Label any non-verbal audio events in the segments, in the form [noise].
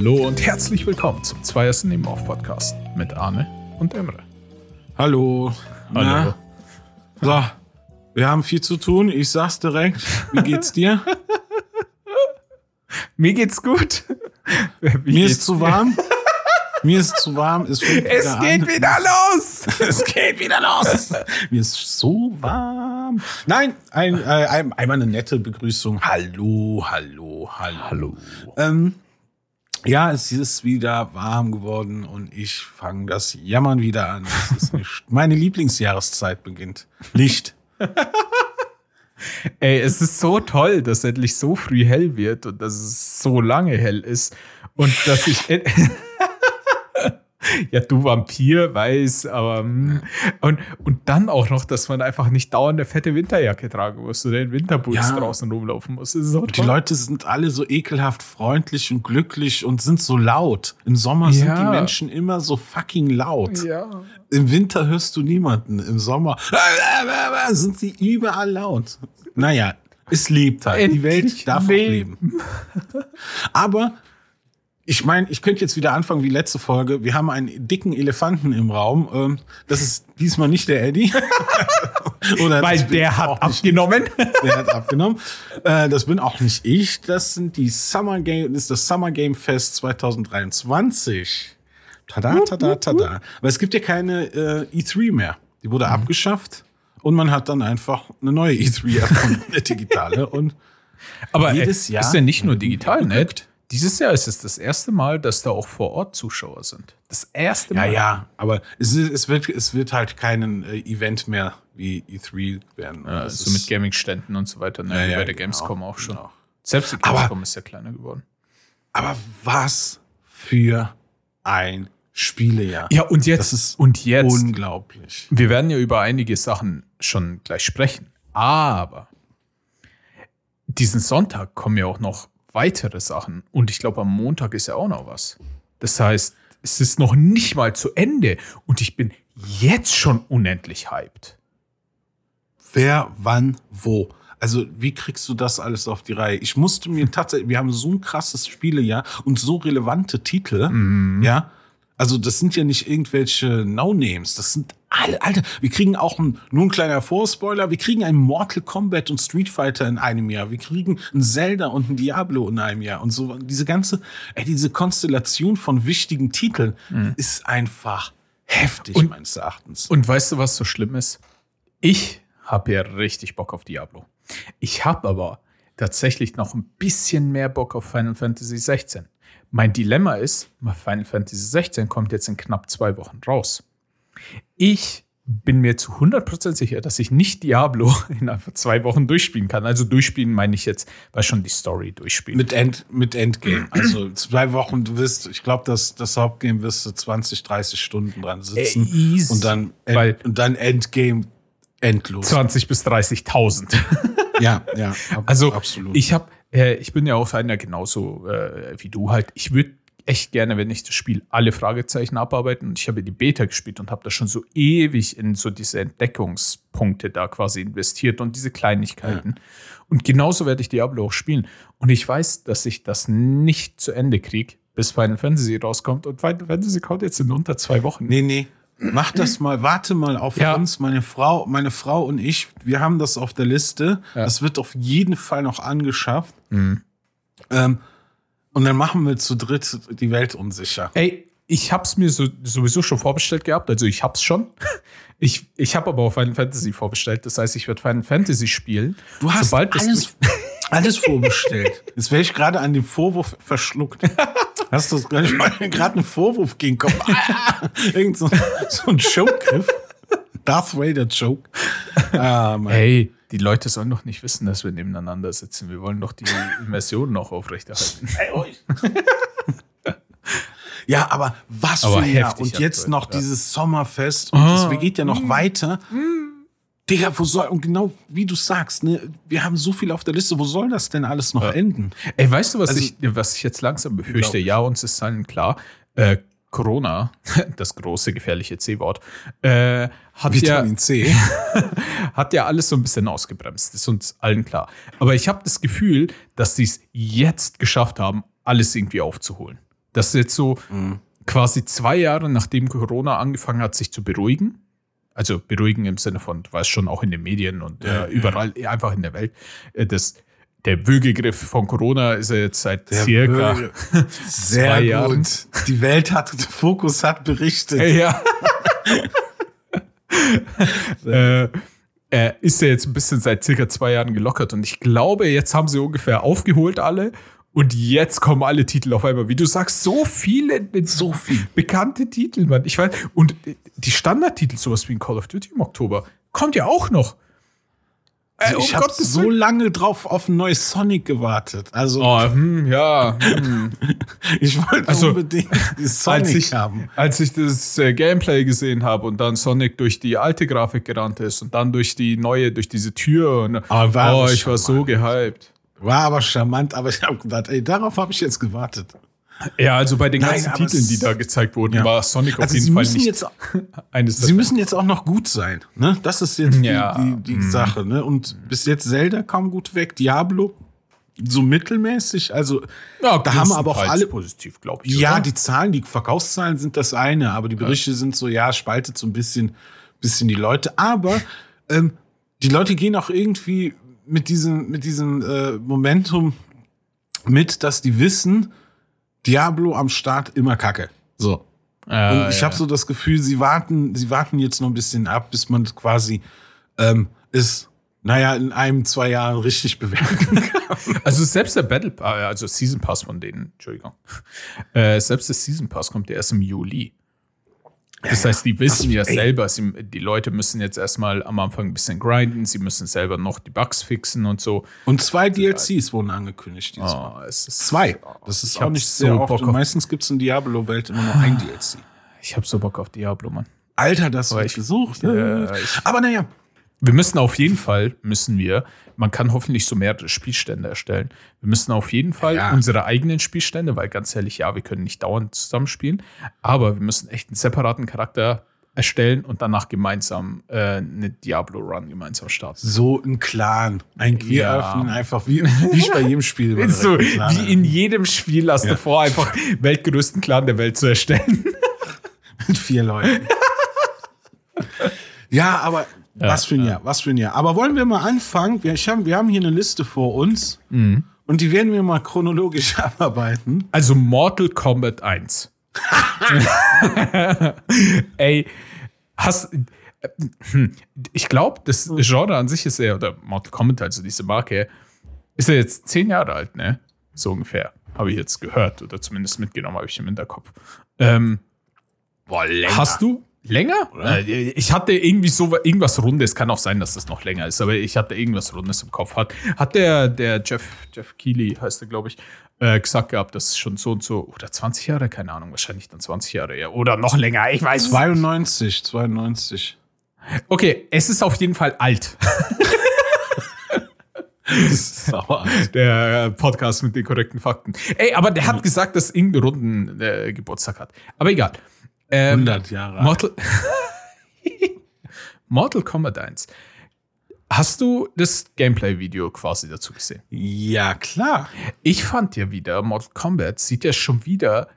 Hallo und herzlich willkommen zum Zweiersten Nebenauf Podcast mit Arne und Emre. Hallo. Hallo. Na? So, wir haben viel zu tun. Ich sag's direkt. Wie geht's dir? [laughs] Mir geht's gut. Wie [laughs] Mir geht's ist zu warm. Mir ist zu warm. Es, Es geht an. wieder los. [laughs] Es geht wieder los. Mir ist so warm. Nein, ein, äh, ein, einmal eine nette Begrüßung. Hallo, hallo, hallo. Hallo. Ähm, ja, es ist wieder warm geworden und ich fange das Jammern wieder an. Es ist [laughs] nicht, meine Lieblingsjahreszeit beginnt. Licht. [laughs] Ey, es ist so toll, dass endlich so früh hell wird und dass es so lange hell ist und dass ich [laughs] Ja, du Vampir, weiß, aber hm. und, und dann auch noch, dass man einfach nicht dauernd eine fette Winterjacke tragen muss oder in Winterboots Ja. draußen rumlaufen muss. So Die. Leute sind alle so ekelhaft freundlich und glücklich und sind so laut. Im Sommer sind Ja. die Menschen immer so fucking laut. Ja. Im Winter hörst du niemanden. Im Sommer [laughs] sind sie überall laut. Naja, es lebt halt. Die Endlich Welt darf auch leben. leben. Aber ich meine, ich könnte jetzt wieder anfangen wie letzte Folge. Wir haben einen dicken Elefanten im Raum. Ähm, Das ist diesmal nicht der Eddie. [laughs] Oder Weil der hat nicht abgenommen. [laughs] der hat abgenommen. Äh, das bin auch nicht ich. Das sind die Summer Game, das ist das Summer Game Fest 2023. Tada, tada, tada. Aber es gibt ja keine äh, E3 mehr. Die wurde abgeschafft und man hat dann einfach eine neue E3 erfunden, eine [laughs] digitale. Und Aber Jedes äh, Jahr ist ja nicht nur digital, ne? Dieses Jahr ist es das erste Mal, dass da auch vor Ort Zuschauer sind. Das erste ja, Mal. ja, aber es, ist, es, wird, es wird halt keinen äh, Event mehr wie E3 werden. Ja, so ist- mit Gaming-Ständen und so weiter. Ne? Ja, ja, bei der genau, Gamescom auch schon. genau. Selbst die Aber- Gamescom ist ja kleiner geworden. Aber was für ein Spielejahr. Ja, und jetzt. Das ist und jetzt. Unglaublich. Wir werden ja über einige Sachen schon gleich sprechen. Aber diesen Sonntag kommen ja auch noch weitere Sachen. Und ich glaube, am Montag ist ja auch noch was. Das heißt, es ist noch nicht mal zu Ende. Und ich bin jetzt schon unendlich hyped. Wer, wann, wo. Also, wie kriegst du das alles auf die Reihe? Ich musste mir tatsächlich, wir haben so ein krasses Spielejahr und so relevante Titel, ja. Also, das sind ja nicht irgendwelche No-Names. Das sind alle, Alter, wir kriegen auch ein, nur ein kleiner Vorspoiler, wir kriegen ein Mortal Kombat und Street Fighter in einem Jahr. Wir kriegen ein Zelda und ein Diablo in einem Jahr. Und so, diese ganze, ey, diese Konstellation von wichtigen Titeln ist einfach heftig, Und- meines Erachtens. Und weißt du, was so schlimm ist? Ich habe ja richtig Bock auf Diablo. Ich habe aber tatsächlich noch ein bisschen mehr Bock auf Final Fantasy 16. Mein Dilemma ist, Final Fantasy 16 kommt jetzt in knapp zwei Wochen raus. Ich bin mir zu 100% sicher, dass ich nicht Diablo [laughs] in einfach zwei Wochen durchspielen kann. Also durchspielen meine ich jetzt, weil schon die Story durchspielen. Mit, End, mit Endgame. Also zwei Wochen, du wirst, ich glaube, das, das Hauptgame wirst du 20, 30 Stunden dran sitzen. Äh, easy. und, dann, End, und dann Endgame endlos. 20 bis 30.000. Ja, ja. [laughs] ab- Also absolut. ich habe, äh, ich bin ja auch einer genauso äh, wie du halt. Ich würde echt gerne, wenn ich das Spiel alle Fragezeichen abarbeiten. Und ich habe die Beta gespielt und habe da schon so ewig in so diese Entdeckungspunkte da quasi investiert und diese Kleinigkeiten. Und genauso werde ich Diablo auch spielen. Und ich weiß, dass ich das nicht zu Ende kriege, bis Final Fantasy rauskommt. Und Final Fantasy kommt jetzt in unter zwei Wochen. nee, nee. Mach das mal, warte mal auf Ja. uns, meine Frau, meine Frau und ich, wir haben das auf der Liste. Ja. Das wird auf jeden Fall noch angeschafft. Mhm. Ähm, und dann machen wir zu dritt die Welt unsicher. Ey, ich hab's mir so, sowieso schon vorbestellt gehabt, also ich hab's schon. [laughs] Ich, ich habe aber auch Final Fantasy vorbestellt, das heißt, ich werde Final Fantasy spielen. Du hast Sobald das alles, [laughs] alles vorbestellt. Jetzt wäre ich gerade an dem Vorwurf verschluckt. [laughs] Hast du gerade [laughs] gerade einen Vorwurf gegen den Kopf? Ah, irgend so, so ein Joke-Griff. Darth Vader Joke. Ah, Mann. Hey, die Leute sollen doch nicht wissen, dass wir nebeneinander sitzen. Wir wollen doch die Immersion noch aufrechterhalten. Ja, aber was Aber für ein Jahr. heftig Und jetzt aktuell, noch ja. dieses Sommerfest. Und Ah. es geht ja noch weiter. Digga, wo soll, und genau wie du sagst, ne, wir haben so viel auf der Liste, wo soll das denn alles noch enden? Ey, weißt du, was, Also- ich, was ich jetzt langsam befürchte? Ja, uns ist allen klar, äh, Corona, [laughs] das große gefährliche C-Wort, äh, hat ja, C. [laughs] hat ja alles so ein bisschen ausgebremst. Ist uns allen klar. Aber ich habe das Gefühl, dass sie es jetzt geschafft haben, alles irgendwie aufzuholen. Das ist jetzt so quasi zwei Jahre, nachdem Corona angefangen hat, sich zu beruhigen. Also beruhigen im Sinne von, du weißt schon, auch in den Medien und Ja, äh, überall, einfach in der Welt. Äh, das, der Würgegriff von Corona ist ja jetzt seit circa Bürger- [laughs] Sehr zwei gut. Jahren. Die Welt hat, Fokus hat berichtet. Ja. [laughs] äh, äh, ist ja jetzt ein bisschen seit circa zwei Jahren gelockert und ich glaube, jetzt haben sie ungefähr aufgeholt alle und jetzt kommen alle Titel auf einmal. Wie du sagst, so viele, so viel. bekannte Titel, Mann. Ich weiß, und die Standardtitel, sowas wie ein Call of Duty im Oktober, kommt ja auch noch. Äh, um ich habe Gottes so lange drauf auf ein neues Sonic gewartet. Also Oh, hm, ja. Hm. [laughs] ich wollte Also, unbedingt die Sonic als ich, haben. als ich das äh, Gameplay gesehen habe und dann Sonic durch die alte Grafik gerannt ist und dann durch die neue, durch diese Tür. Und, war oh, aber ich war so gehypt. War aber charmant, aber ich habe gedacht, ey, darauf habe ich jetzt gewartet. Ja, also bei den Nein, ganzen Titeln, die da gezeigt wurden, Ja. war Sonic auf Also jeden sie Fall müssen nicht jetzt [laughs] eines Sie müssen jetzt auch noch gut sein. Ne? Das ist jetzt Ja. die, die, die Sache. Ne? Und bis jetzt Zelda kaum gut weg. Diablo so mittelmäßig. Also ja, da haben aber auch alle. positiv, glaube ich. Ja, oder? die Zahlen, die Verkaufszahlen sind das eine, aber die Berichte sind so, ja, spaltet so ein bisschen, bisschen die Leute. Aber ähm, die Leute gehen auch irgendwie mit diesem, mit diesem äh, Momentum mit, dass die wissen, Diablo am Start immer Kacke. So. Äh, Und ich ja. habe so das Gefühl, sie warten, sie warten jetzt noch ein bisschen ab, bis man quasi ähm, es, naja, in einem, zwei Jahren richtig bewerten [laughs] kann. Also selbst der Battle, äh, also Season Pass von denen, Entschuldigung. Äh, selbst der Season Pass kommt ja erst im Juli. Das heißt, die wissen ja ey. selber, sie, die Leute müssen jetzt erstmal am Anfang ein bisschen grinden, sie müssen selber noch die Bugs fixen und so. Und zwei DLCs wurden angekündigt dieses Mal. Oh, es ist Zwei. Das ist auch nicht so sehr oft. Bock Und auf- meistens gibt es in Diablo-Welt immer nur ein DLC. Ich habe so Bock auf Diablo, Mann. Alter, das wird ich- gesucht. Ja, ich- Aber naja, Wir müssen auf jeden Fall, müssen wir, man kann hoffentlich so mehrere Spielstände erstellen. Wir müssen auf jeden Fall Ja. unsere eigenen Spielstände, weil ganz ehrlich, ja, wir können nicht dauernd zusammenspielen, aber wir müssen echt einen separaten Charakter erstellen und danach gemeinsam äh, eine Diablo-Run gemeinsam starten. so ein Clan. Ein Wir Ja. öffnen einfach, wie, wie bei jedem Spiel. [laughs] So, wie in jedem Spiel hast du Ja. vor, einfach weltgrößten Clan der Welt zu erstellen. [laughs] mit vier Leuten. [laughs] ja, aber was für ein Jahr, was für ein Jahr. Aber wollen wir mal anfangen? Wir, hab, wir haben hier eine Liste vor uns Mhm. und die werden wir mal chronologisch [laughs] abarbeiten. Also Mortal Kombat 1. [laughs] Ey, hast. hm, Ich glaube, das Genre an sich ist ja, oder Mortal Kombat, also diese Marke, ist ja jetzt zehn Jahre alt, ne? So ungefähr. Habe ich jetzt gehört oder zumindest mitgenommen, habe ich im Hinterkopf. Ähm, Boah, länger. hast du länger? Äh, Ich hatte irgendwie so irgendwas Rundes, kann auch sein, dass das noch länger ist, aber ich hatte irgendwas Rundes im Kopf. Hat, hat der, der Jeff, Jeff Keighley, heißt er, glaube ich, äh, gesagt gehabt, das ist schon so und so, oder 20 Jahre, keine Ahnung, wahrscheinlich dann 20 Jahre, ja, oder noch länger, ich weiß. 92, 92. Okay, es ist auf jeden Fall alt, [laughs] der Podcast mit den korrekten Fakten. Ey, aber der hat gesagt, dass irgendeine Runden äh, Geburtstag hat. Aber egal. Ähm, 100 Jahre. Mortal, [laughs] Mortal Kombat 1. Hast du das Gameplay-Video quasi dazu gesehen? Ja, klar. Ich fand ja wieder, Mortal Kombat sieht ja schon wieder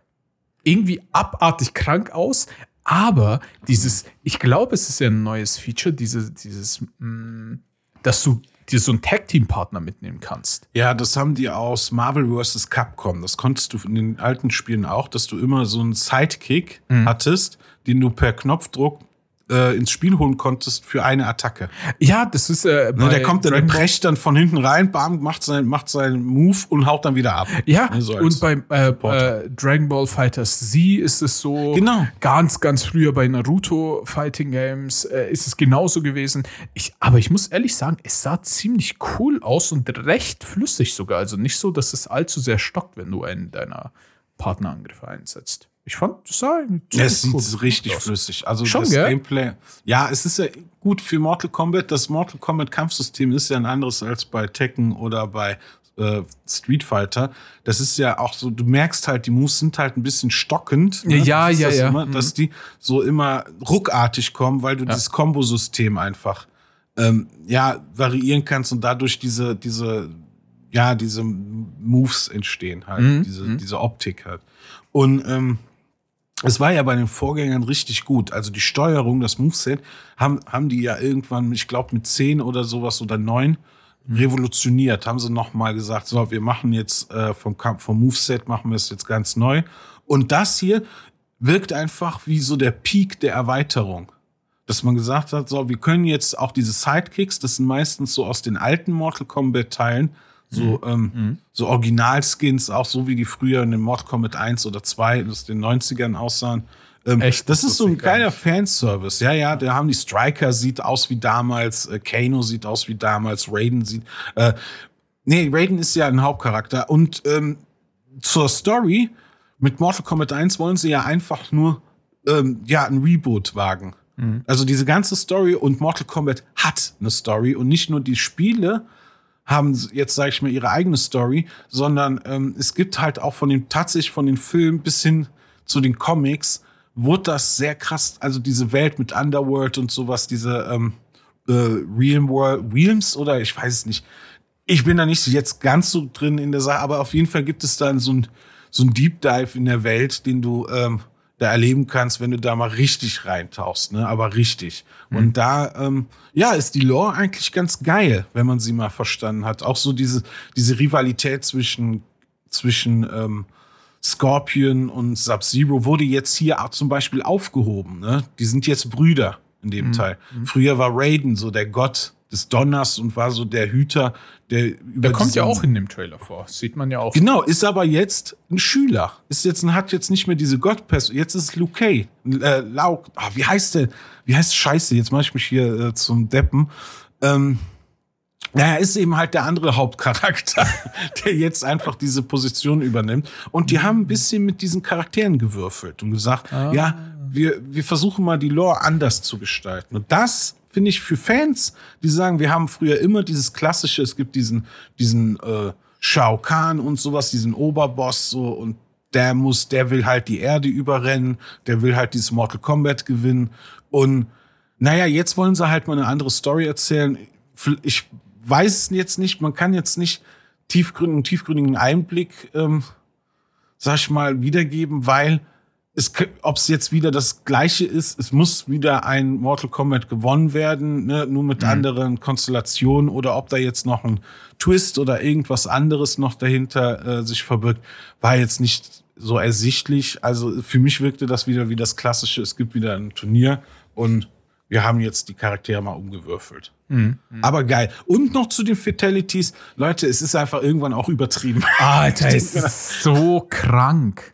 irgendwie abartig krank aus, aber dieses, ich glaube, es ist ja ein neues Feature, diese, dieses, mh, dass du dir so einen Tag-Team-Partner mitnehmen kannst. Ja, das haben die aus Marvel vs. Capcom. Das konntest du in den alten Spielen auch, dass du immer so einen Sidekick Mhm. hattest, den du per Knopfdruck äh, ins Spiel holen konntest für eine Attacke. Ja, das ist äh, Ne, der kommt dann, der brecht dann von hinten rein, bam, macht, sein, macht seinen Move und haut dann wieder ab. Ja, Ne, so und beim äh, äh, Dragon Ball Fighters Z ist es so. Genau. Ganz, ganz früher bei Naruto Fighting Games äh, ist es genauso gewesen. Ich, aber ich muss ehrlich sagen, es sah ziemlich cool aus und recht flüssig sogar. Also nicht so, dass es allzu sehr stockt, wenn du einen deiner Partnerangriffe einsetzt. Ich fand, das sah Es ziemlich sieht richtig aus. flüssig. Also Schon, das gell? Gameplay. Ja, es ist ja gut für Mortal Kombat. Das Mortal Kombat Kampfsystem ist ja ein anderes als bei Tekken oder bei äh, Street Fighter. Das ist ja auch so, du merkst halt, die Moves sind halt ein bisschen stockend. ne? Ja, ja, das ja. Immer, Mhm. dass die so immer ruckartig kommen, weil du dieses Kombosystem einfach ähm, ja variieren kannst und dadurch diese diese ja, diese Moves entstehen halt, Mhm, diese, mhm. diese Optik halt. Und ähm, es war ja bei den Vorgängern richtig gut. Also die Steuerung, das Moveset, haben, haben die ja irgendwann, ich glaube, mit 10 oder sowas oder 9 revolutioniert. Haben sie nochmal gesagt, so, wir machen jetzt äh, vom, Kampf, vom Moveset machen wir es jetzt ganz neu. Und das hier wirkt einfach wie so der Peak der Erweiterung. Dass man gesagt hat, so, wir können jetzt auch diese Sidekicks, das sind meistens so aus den alten Mortal Kombat Teilen, so, ähm, so Originalskins, auch so wie die früher in den Mortal Kombat 1 oder 2 aus den 90ern aussahen. Ähm, Echt? Das Das ist so ein geiler Fanservice. Ja, ja, da haben die Striker sieht aus wie damals, äh, Kano sieht aus wie damals, Raiden sieht. Äh, nee, Raiden ist ja ein Hauptcharakter. Und ähm, zur Story, mit Mortal Kombat 1 wollen sie ja einfach nur ähm, ja, ein Reboot wagen. Also diese ganze Story und Mortal Kombat hat eine Story und nicht nur die Spiele haben jetzt, sage ich mal, ihre eigene Story, sondern ähm, es gibt halt auch von den, tatsächlich von den Filmen bis hin zu den Comics, wurde das sehr krass, also diese Welt mit Underworld und sowas, diese ähm, äh, Realm World, Realms oder ich weiß es nicht. Ich bin da nicht jetzt ganz so drin in der Sache, aber auf jeden Fall gibt es dann so ein, so ein Deep Dive in der Welt, den du ähm, da erleben kannst, wenn du da mal richtig reintauchst, ne? Aber richtig. Und da, ähm, ja, ist die Lore eigentlich ganz geil, wenn man sie mal verstanden hat. Auch so diese, diese Rivalität zwischen, zwischen ähm, Scorpion und Sub-Zero wurde jetzt hier auch zum Beispiel aufgehoben. Ne? Die sind jetzt Brüder in dem Teil. Früher war Raiden so der Gott des Donners und war so der Hüter, der über Der kommt ja auch in dem Trailer vor. Sieht man ja auch. Genau, ist aber jetzt ein Schüler. Ist jetzt, hat jetzt nicht mehr diese Gottperson. Jetzt ist Kei. Äh, Lau, ah, wie heißt der? Wie heißt Scheiße? Jetzt mache ich mich hier äh, zum Deppen. Ähm, naja, ist eben halt der andere Hauptcharakter, [laughs] der jetzt einfach diese Position übernimmt. Und die haben ein bisschen mit diesen Charakteren gewürfelt und gesagt, ja, wir, wir versuchen mal die Lore anders zu gestalten. Und das finde ich für Fans, die sagen, wir haben früher immer dieses klassische, es gibt diesen, diesen äh, Shao Kahn und sowas, diesen Oberboss so und der muss, der will halt die Erde überrennen, der will halt dieses Mortal Kombat gewinnen und naja, jetzt wollen sie halt mal eine andere Story erzählen. Ich weiß es jetzt nicht, man kann jetzt nicht tiefgründigen, tiefgründigen Einblick, ähm, sag ich mal, wiedergeben, weil ob es jetzt wieder das Gleiche ist, es muss wieder ein Mortal Kombat gewonnen werden, ne, nur mit anderen Konstellationen oder ob da jetzt noch ein Twist oder irgendwas anderes noch dahinter äh, sich verbirgt, war jetzt nicht so ersichtlich. Also für mich wirkte das wieder wie das Klassische, es gibt wieder ein Turnier und wir haben jetzt die Charaktere mal umgewürfelt. Aber geil. Und noch zu den Fatalities. Leute, es ist einfach irgendwann auch übertrieben. Alter, [laughs] es ist so krank.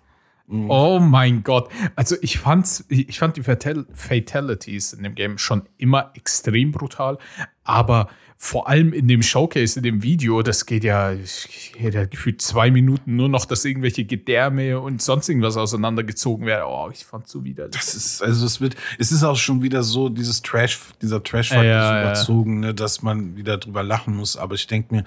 Oh mein Gott. Also ich fand's, ich fand die Fatal Fatalities in dem Game schon immer extrem brutal, aber vor allem in dem Showcase, in dem Video, das geht ja, geht ja gefühlt zwei Minuten nur noch, dass irgendwelche Gedärme und sonst irgendwas auseinandergezogen werden. Oh, ich fand's so widerlich. Das ist, also es wird, es ist auch schon wieder so, dieses Trash, dieser trash Ja, ja, so ja. überzogen, ne, dass man wieder drüber lachen muss. Aber ich denke mir,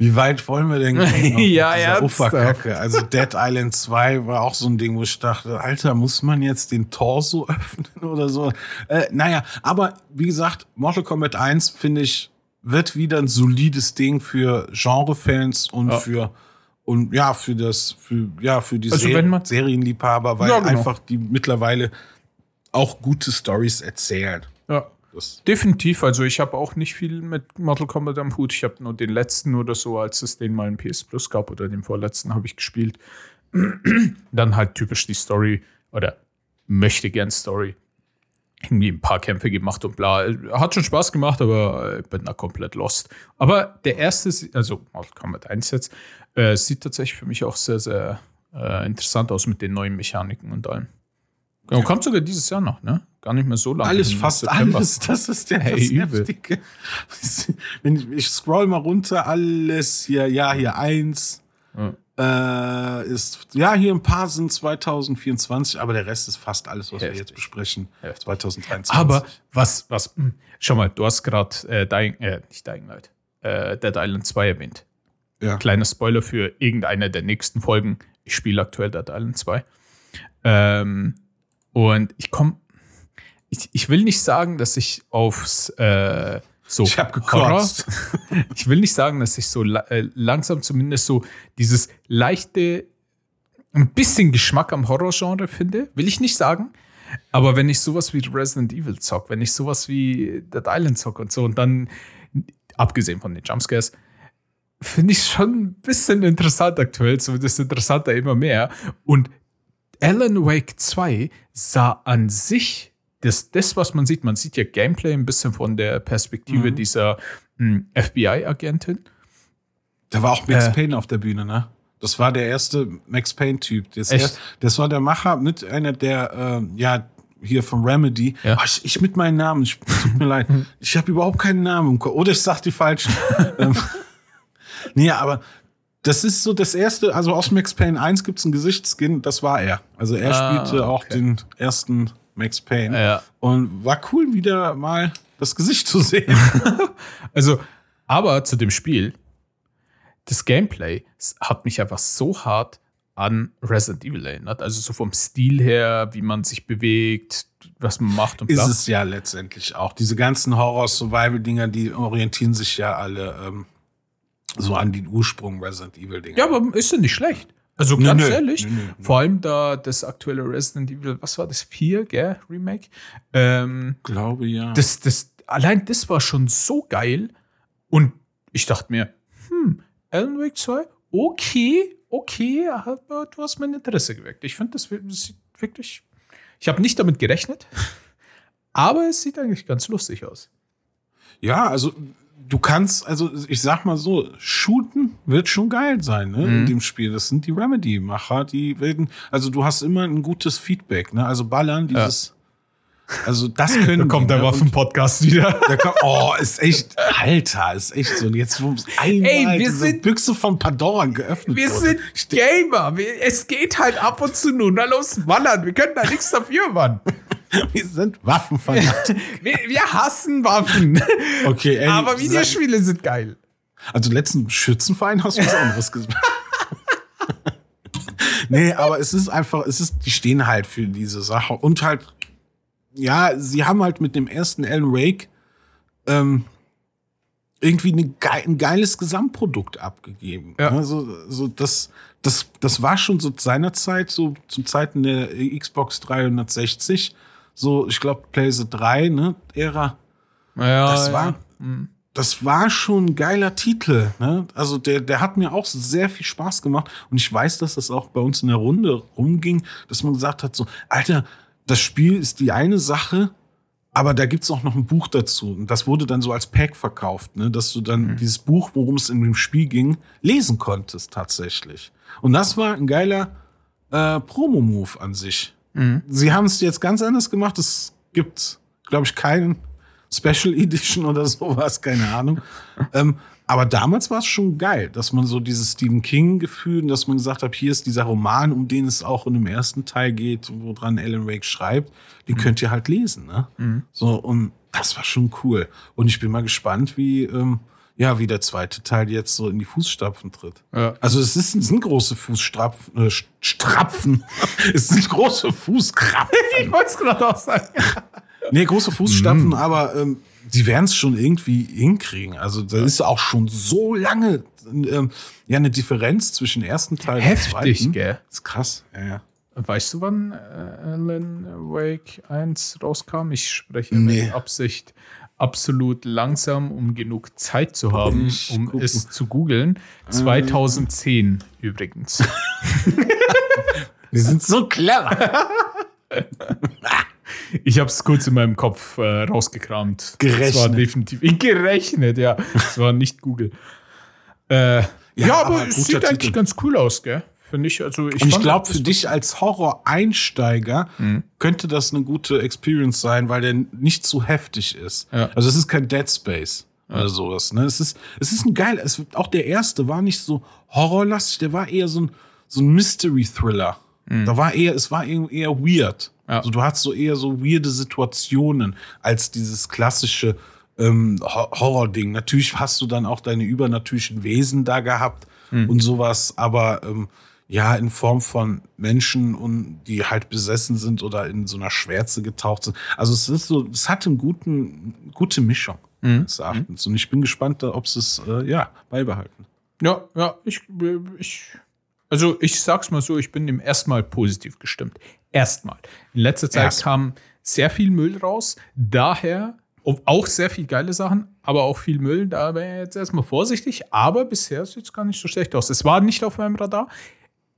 wie weit wollen wir denn gehen? [laughs] Ja. Uferkacke? Also Dead Island 2 war auch so ein Ding, wo ich dachte, Alter, muss man jetzt den Torso [laughs] öffnen oder so? Äh, naja, aber wie gesagt, Mortal Kombat 1 finde ich, wird wieder ein solides Ding für Genrefans und Ja. für und ja, für das, für, ja, für die Also Ser Serienliebhaber, weil Ja, genau. einfach die mittlerweile auch gute Stories erzählen. Ja. Das, Definitiv, also ich habe auch nicht viel mit Mortal Kombat am Hut. Ich habe nur den letzten oder so, als es den mal im PS Plus gab oder den vorletzten habe ich gespielt. [clears throat] Dann halt typisch die Story oder möchte gern Story. Irgendwie ein paar Kämpfe gemacht und bla. Hat schon Spaß gemacht, aber ich bin da komplett lost. Aber der erste, also Mortal Kombat 1 jetzt, äh, sieht tatsächlich für mich auch sehr, sehr äh, interessant aus mit den neuen Mechaniken und allem. Genau, kommt sogar dieses Jahr noch, ne? Gar nicht mehr so lange. alles, Im fast September. alles, das ist der Hey. Heftige. Wenn ich, scroll mal runter, alles hier, ja, hier eins. Äh, ist, ja, hier ein paar sind 2024, aber der Rest ist fast alles, was wir Heftig. jetzt besprechen. Heftig. 2023. Aber was, was, hm, schau mal, du hast gerade äh, Dying, äh, nicht Dying Light, äh, Dead Island 2 erwähnt. ja. Kleiner Spoiler für irgendeine der nächsten Folgen. Ich spiele aktuell Dead Island 2. Ähm, und ich komme, ich, ich will nicht sagen, dass ich aufs äh, so Ich hab gekotzt. Horror. [laughs] Ich will nicht sagen, dass ich so äh, langsam zumindest so dieses leichte, ein bisschen Geschmack am Horrorgenre finde. Will ich nicht sagen. Aber wenn ich sowas wie Resident Evil zock, wenn ich sowas wie Dead Island zock und so und dann, abgesehen von den Jumpscares, finde ich schon ein bisschen interessant aktuell, zumindest interessanter immer mehr. Und Alan Wake 2 sah an sich, das, das, was man sieht, man sieht ja Gameplay ein bisschen von der Perspektive Mhm. dieser hm, FBI-Agentin. Da war auch Max Äh. Payne auf der Bühne, ne? Das war der erste Max Payne-Typ. Das, das war der Macher mit einer der, ähm, ja, hier von Remedy. Ja. Ah, ich, ich mit meinen Namen, ich, tut mir leid. [laughs] Ich habe überhaupt keinen Namen. Oder ich sag die falschen. [laughs] ähm, [laughs] nee, aber das ist so das erste, also aus Max Payne 1 gibt's einen Gesichtsskin, das war er. Also er Ah, spielte auch okay. den ersten Max Payne. Ja. Und war cool, wieder mal das Gesicht zu sehen. [laughs] Also, aber zu dem Spiel, das Gameplay hat mich einfach so hart an Resident Evil erinnert. Also so vom Stil her, wie man sich bewegt, was man macht und Ist bla. es ja letztendlich auch. Diese ganzen Horror-Survival-Dinger, die orientieren sich ja alle ähm, so an den Ursprung Resident Evil-Dinger. Ja, aber ist ja nicht schlecht. Also ganz nö, ehrlich, nö, nö, vor allem da das aktuelle Resident Evil, was war das, 4, gell, Remake? Ähm, glaube ja. das, das, allein das war schon so geil. Und ich dachte mir, hm, Alan Wake 2, okay, okay, aber du hast mein Interesse geweckt. Ich finde, das, wir- das sieht wirklich. Ich habe nicht damit gerechnet, [laughs] aber es sieht eigentlich ganz lustig aus. ja, also du kannst, also ich sag mal so, shooten wird schon geil sein, ne, in Mhm. dem Spiel. Das sind die Remedy-Macher, die werden, also du hast immer ein gutes Feedback, ne? Also ballern dieses, also das [laughs] können die, ne? Und Podcast wieder. [laughs] Da kommt, oh, ist echt, Alter, ist echt so. Und jetzt, wo einmal Ey, wir sind- Büchse von Pandora geöffnet Wir wurde. sind Gamer. Es geht halt ab und zu nur. Na los, Wallern. Wir können da nichts dafür, Mann. [laughs] [laughs] Wir sind Waffenfanatiker. [laughs] Wir, wir hassen Waffen. Okay, ey, aber Videospiele sind geil. Also letzten Schützenverein hast du was anderes gesagt. [laughs] nee, aber es ist einfach, es ist, die stehen halt für diese Sache. Und halt, ja, sie haben halt mit dem ersten Alan Wake ähm, irgendwie eine ein geiles Gesamtprodukt abgegeben. Ja. Also, so das, das, das war schon so seinerzeit, so zu Zeiten der Xbox 360, so, ich glaube, PlayStation 3, ne, Ära. Ja, Das war, Hm. das war schon ein geiler Titel. Ne? Also der, der hat mir auch sehr viel Spaß gemacht. Und ich weiß, dass das auch bei uns in der Runde rumging, dass man gesagt hat, so, Alter, das Spiel ist die eine Sache, aber da gibt's auch noch ein Buch dazu. Und das wurde dann so als Pack verkauft, ne? dass du dann dieses Buch, worum es in dem Spiel ging, lesen konntest tatsächlich. Und das war ein geiler äh, Promo-Move an sich. Mhm. Sie haben es jetzt ganz anders gemacht. Es gibt, glaube ich, keinen Special Edition oder [laughs] sowas, keine Ahnung. ähm, aber damals war es schon geil, dass man so dieses Stephen King-Gefühl, dass man gesagt hat, hier ist dieser Roman, um den es auch in dem ersten Teil geht, woran Alan Wake schreibt, den könnt ihr halt lesen. Ne? So, und das war schon cool. Und ich bin mal gespannt, wie, ähm, ja, wie der zweite Teil jetzt so in die Fußstapfen tritt. Ja. Also es, ist, es sind große Fußstrapfen, äh, Strapfen. [laughs] es sind große Fußkrapfen. [laughs] Ich wollte es gerade auch sagen. [laughs] Nee, große Fußstapfen, aber ähm, die werden es schon irgendwie hinkriegen. Also da ist auch schon so lange ähm, ja eine Differenz zwischen ersten Teil und Heftig, zweiten. gell? Das ist krass. Ja, ja. Weißt du, wann äh, Alan Wake 1 rauskam? Ich spreche Nee. mit Absicht absolut langsam, um genug Zeit zu haben, Ich um gucken. es zu googeln. 2010 übrigens. Wir sind so clever. [laughs] Ich habe es kurz in meinem Kopf äh, rausgekramt. Gerechnet. Das war definitiv [laughs] gerechnet, ja. Es war nicht Google. Äh, ja, aber, aber es sieht eigentlich Titel. ganz cool aus, gell? Finde ich. Also ich, Und ich glaube, für dich als Horror-Einsteiger Mhm. könnte das eine gute Experience sein, weil der nicht zu heftig ist. Ja. Also es ist kein Dead Space oder sowas. Ne? Es ist, es ist ein geil. Es auch der erste war nicht so horrorlastig, der war eher so ein, so ein Mystery-Thriller. Da war eher, es war eher, eher weird. Mhm. Ja. Also du hast so eher so weirde Situationen als dieses klassische ähm, Ho- Horror-Ding. Natürlich hast du dann auch deine übernatürlichen Wesen da gehabt Mhm. und sowas, aber ähm, ja, in Form von Menschen und die halt besessen sind oder in so einer Schwärze getaucht sind. Also es ist so, es hat einen guten, gute Mischung. meines Erachtens. Und ich bin gespannt, ob sie es äh, ja, beibehalten. Ja, ja, ich, ich, also ich sag's mal so, ich bin dem erstmal positiv gestimmt. Erstmal. In letzter Zeit Erst- kam sehr viel Müll raus, daher auch sehr viel geile Sachen, aber auch viel Müll. Da wäre ich jetzt erstmal vorsichtig, aber bisher sieht es gar nicht so schlecht aus. Es war nicht auf meinem Radar.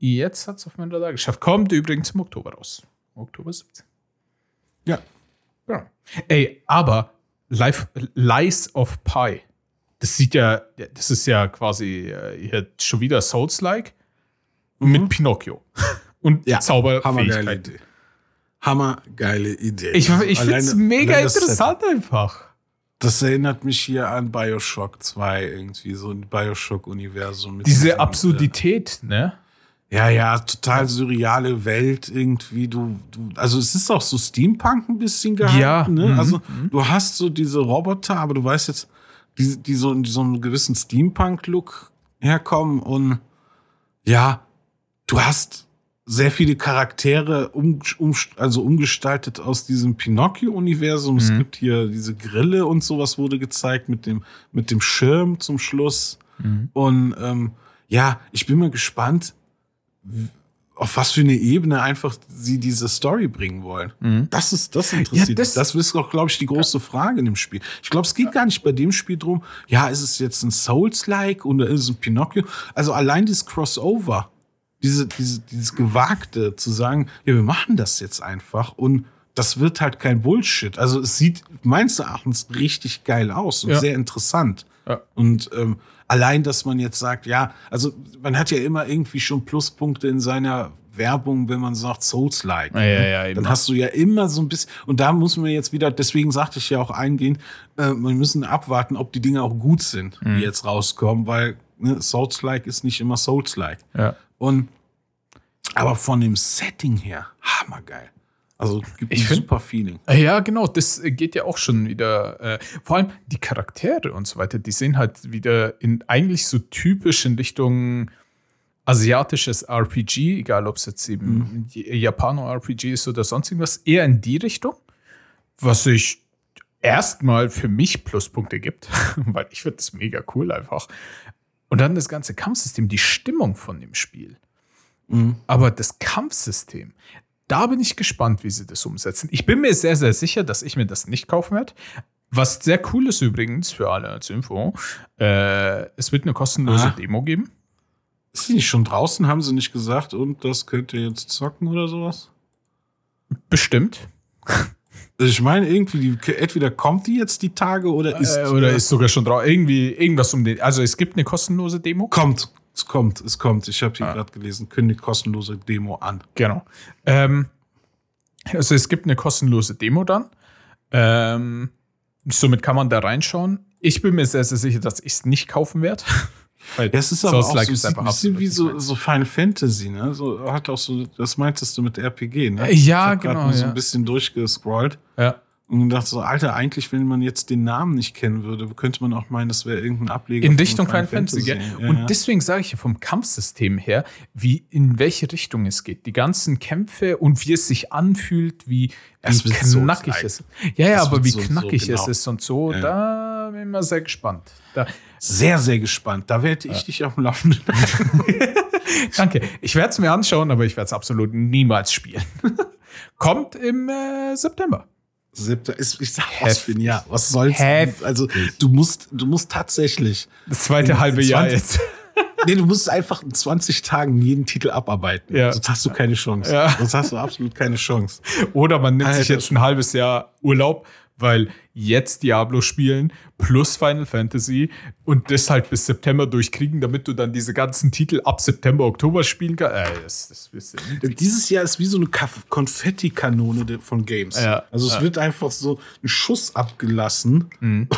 Jetzt hat es auf meinem Radar geschafft. Kommt übrigens im Oktober raus. Oktober 17. Ja. Ja. Ey, aber Life, Lies of Pi, das sieht ja, das ist ja quasi äh, hier schon wieder Souls-like mit Pinocchio [laughs] und Mhm. Ja, Hammergeile Zauberfähigkeiten. Idee. Hammergeile Idee. Ich, ich finde es mega interessant einfach. Set- Das erinnert mich hier an Bioshock 2, irgendwie so ein Bioshock-Universum. Diese diesem, Absurdität, ne? Ja, ja, total surreale Welt irgendwie. Du, du, also es ist auch so Steampunk ein bisschen gehalten. Ja, Ne? mhm, Also du hast so diese Roboter, aber du weißt jetzt, die, die so in so einem gewissen Steampunk-Look herkommen und ja, du hast sehr viele Charaktere um, um, also umgestaltet aus diesem Pinocchio-Universum. Es gibt hier diese Grille und sowas wurde gezeigt mit dem, mit dem Schirm zum Schluss. Und ähm, ja, ich bin mal gespannt, auf was für eine Ebene einfach sie diese Story bringen wollen. Das ist, das interessiert Ja, das- mich. Das ist auch, glaube ich, die große Frage in dem Spiel. Ich glaube, es geht gar nicht bei dem Spiel drum, ja, ist es jetzt ein Souls-like oder ist es ein Pinocchio? Also allein dieses Crossover, diese, diese, dieses Gewagte zu sagen, ja, wir machen das jetzt einfach und das wird halt kein Bullshit. Also es sieht meines Erachtens richtig geil aus und Ja. sehr interessant. Ja. Und ähm, allein, dass man jetzt sagt, ja, also man hat ja immer irgendwie schon Pluspunkte in seiner Werbung, wenn man sagt Souls-like. Ja, ja, ja, Dann hast du ja immer so ein bisschen, und da muss man jetzt wieder, deswegen sagte ich ja auch eingehen, äh, wir müssen abwarten, ob die Dinge auch gut sind, Mhm. die jetzt rauskommen, weil ne, Souls-like ist nicht immer Souls-like. Ja. Und aber von dem Setting her, hammergeil. Also gibt Ich ein find- super Feeling. Ja, genau, das äh, geht ja auch schon wieder. Äh, vor allem die Charaktere und so weiter, die sehen halt wieder in eigentlich so typisch in Richtung asiatisches RPG, egal ob es jetzt eben J- Japano-RPG ist oder sonst irgendwas, eher in die Richtung, was sich erstmal für mich Pluspunkte gibt, [laughs] weil ich finde das mega cool einfach. Und dann das ganze Kampfsystem, die Stimmung von dem Spiel. Aber das Kampfsystem, da bin ich gespannt, wie sie das umsetzen. Ich bin mir sehr, sehr sicher, dass ich mir das nicht kaufen werde. Was sehr cool ist übrigens für alle als Info, äh, es wird eine kostenlose Ah. Demo geben. Ist die nicht schon draußen, haben sie nicht gesagt, und das könnt ihr jetzt zocken oder sowas? Bestimmt. Ich meine, irgendwie, die, entweder kommt die jetzt die Tage oder ist. äh, oder ist sogar schon drauf. Irgendwie irgendwas um den. Also es gibt eine kostenlose Demo. Kommt, es kommt, es kommt. Ich habe hier Ah. gerade gelesen, kündigt kostenlose Demo an. Genau. Ähm, also es gibt eine kostenlose Demo dann. Ähm, somit kann man da reinschauen. Ich bin mir sehr, sehr sicher, dass ich es nicht kaufen werde. [laughs] Weil Ja, es ist aber auch Souls-like so, ist ein bisschen wie so, so Final Fantasy, ne? So hat auch so, das meintest du mit RPG, ne? Ja, ich genau, mal so ja. ein bisschen durchgescrollt Ja. Und gedacht so, Alter, eigentlich, wenn man jetzt den Namen nicht kennen würde, könnte man auch meinen, das wäre irgendein Ableger In Richtung Final Fantasy, gell? Ja, Und ja. deswegen sage ich ja vom Kampfsystem her, wie in welche Richtung es geht. Die ganzen Kämpfe und wie es sich anfühlt, wie, wie so knackig leicht. es ist. Ja, ja, Es aber wie so- so knackig genau. es ist und so, Ja. da bin ich mal sehr gespannt. Da, Sehr, sehr gespannt. Da werde ich dich auf dem Laufenden. [laughs] danke. Ich werde es mir anschauen, aber ich werde es absolut niemals spielen. [laughs] Kommt im äh, September. Siebter ist, ich sag was Heftig. für ein Jahr. Was soll's? Heftig. Also, du musst, du musst tatsächlich, Das zweite In- halbe Jahr 20 jetzt. nee, du musst einfach in 20 Tagen jeden Titel abarbeiten. Ja. Sonst hast du keine Chance. Ja. Sonst hast du absolut keine Chance. Oder man nimmt sich Alter. jetzt ein halbes Jahr Urlaub, weil jetzt Diablo spielen plus Final Fantasy und das halt bis September durchkriegen, damit du dann diese ganzen Titel ab September, Oktober spielen kannst. Äh, das, das nicht. Dieses Jahr ist wie so eine Konfetti-Kanone von Games. Ja. Also es Ja. Mhm. wird einfach so ein Schuss abgelassen [laughs] und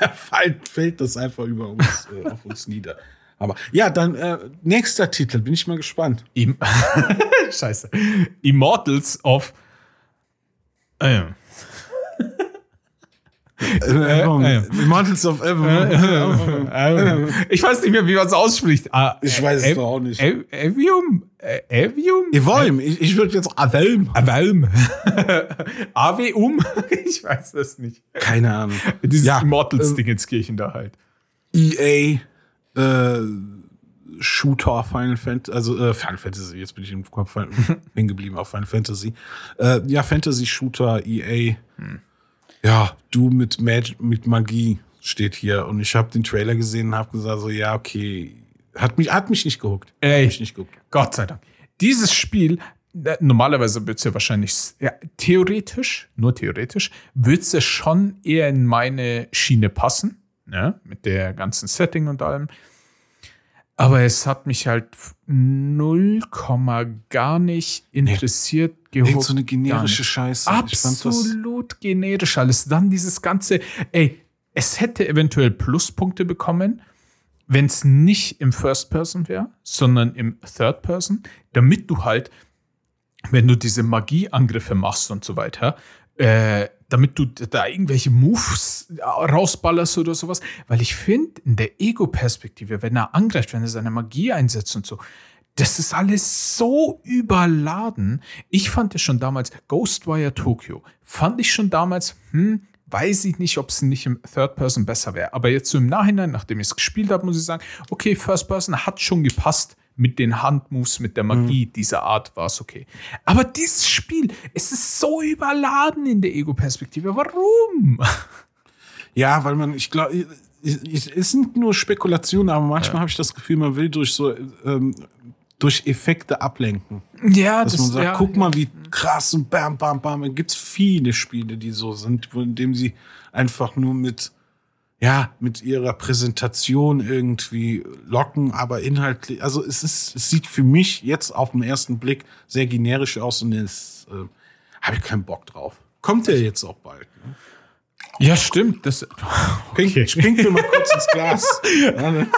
da fällt, fällt das einfach über uns, äh, auf uns nieder. Aber ja, dann äh, nächster Titel, bin ich mal gespannt. Im [laughs] Scheiße. Immortals of. Äh. Äh, Immortals of Avium. ich weiß nicht mehr, wie man es ausspricht. Ah, Ich weiß es doch auch nicht. Ev- Evium? Äh, Evium? Evolm. Ich, ich würde jetzt Avelm. Avalm. Aveum? [laughs] [laughs] Ich weiß das nicht. Keine Ahnung. Dieses Ja, Immortals-Dingenskirchen da halt. EA äh, Shooter Final Fantasy, also äh, Final Fantasy, jetzt bin ich im Kopf [laughs] hängen geblieben auf Final Fantasy. Äh, ja, Fantasy Shooter, EA. Ja, du mit, Mag mit Magie steht hier und ich habe den Trailer gesehen und habe gesagt so, ja, okay, hat mich, hat mich nicht gehuckt. Ey. Hat mich nicht gehuckt. Gott sei Dank. Dieses Spiel, äh, normalerweise wird es ja wahrscheinlich, ja, theoretisch, nur theoretisch, wird es ja schon eher in meine Schiene passen, ne? mit der ganzen Setting und allem. Aber es hat mich halt 0, gar nicht interessiert. Irgend gehuckt, so eine generische. Scheiße. Ich fand Absolut generisch alles. Dann dieses ganze, ey, es hätte eventuell Pluspunkte bekommen, wenn es nicht im First Person wäre, sondern im Third Person, damit du halt, wenn du diese Magieangriffe machst und so weiter, äh, damit du da irgendwelche Moves rausballerst oder sowas. Weil ich finde, in der Ego-Perspektive, wenn er angreift, wenn er seine Magie einsetzt und so, das ist alles so überladen. Ich fand es schon damals, Ghostwire Tokyo, fand ich schon damals, hm, weiß ich nicht, ob es nicht im Third Person besser wäre. Aber jetzt so im Nachhinein, nachdem ich es gespielt habe, muss ich sagen, okay, First Person hat schon gepasst mit den Handmoves, mit der Magie dieser Art war es okay. Aber dieses Spiel, es ist so überladen in der Ego-Perspektive. Warum? [laughs] Ja, weil man, ich glaube, es sind nur Spekulationen, aber manchmal habe ich das Gefühl, man will durch so ähm, durch Effekte ablenken. Ja, Dass man sagt, ja, guck mal, wie krass und bam, bam, bam. Es gibt viele Spiele, die so sind, wo- in dem sie einfach nur mit, ja, mit ihrer Präsentation irgendwie locken, aber inhaltlich, also es ist, es sieht für mich jetzt auf den ersten Blick sehr generisch aus und es äh, habe ich keinen Bock drauf. Kommt ja jetzt auch bald. Ne? Ja, stimmt. Das, [laughs] Pink, Okay. Spink mir mal kurz ins Glas. [laughs] Ja, ne?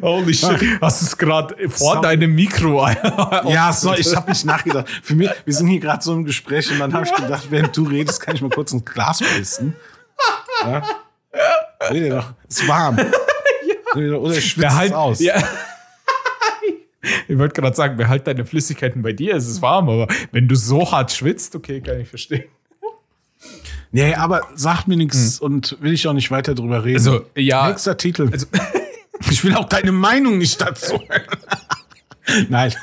holy shit. Hast du es gerade vor Sorry. deinem Mikro [laughs] Ja, so, ich habe nicht nachgedacht. Für mich, wir sind hier gerade so im Gespräch und dann habe ich gedacht, während du redest, kann ich mal kurz ins Glas pissen. Ja? Rede doch. Ist warm. [laughs] Doch, Oder ich schwitze es Behalt, aus. Ja. [laughs] Ich wollte gerade sagen, behalt deine Flüssigkeiten bei dir, es ist warm, aber wenn du so hart schwitzt, okay, kann ich verstehen. Nee, aber sagt mir nichts und will ich auch nicht weiter drüber reden. Also, ja, Nächster Titel. [laughs] ich will auch deine Meinung nicht dazu. [laughs] Nein.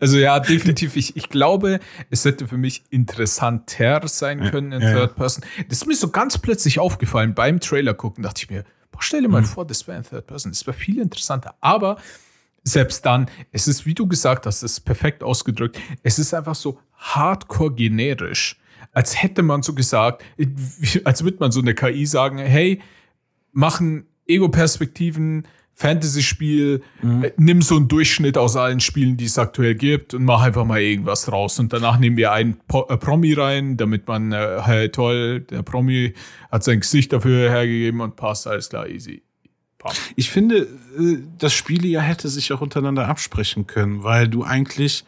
Also ja, definitiv. Ich, ich glaube, es hätte für mich interessanter sein können in ja. Third Person. Das ist mir so ganz plötzlich aufgefallen beim Trailer gucken, dachte ich mir, boah, stell dir mal vor, das wäre in Third Person. Das wäre viel interessanter. Aber selbst dann, es ist, wie du gesagt hast, es ist perfekt ausgedrückt. Es ist einfach so hardcore generisch. Als hätte man so gesagt, [laughs] als würde man so eine KI sagen, hey, machen Ego-Perspektiven, Fantasy-Spiel, äh, nimm so einen Durchschnitt aus allen Spielen, die es aktuell gibt und mach einfach mal irgendwas raus. Und danach nehmen wir einen po äh, Promi rein, damit man, äh, hey, toll, der Promi hat sein Gesicht dafür hergegeben und passt, alles klar, easy. Pam. Ich finde, äh, das Spiele ja hätte sich auch untereinander absprechen können, weil du eigentlich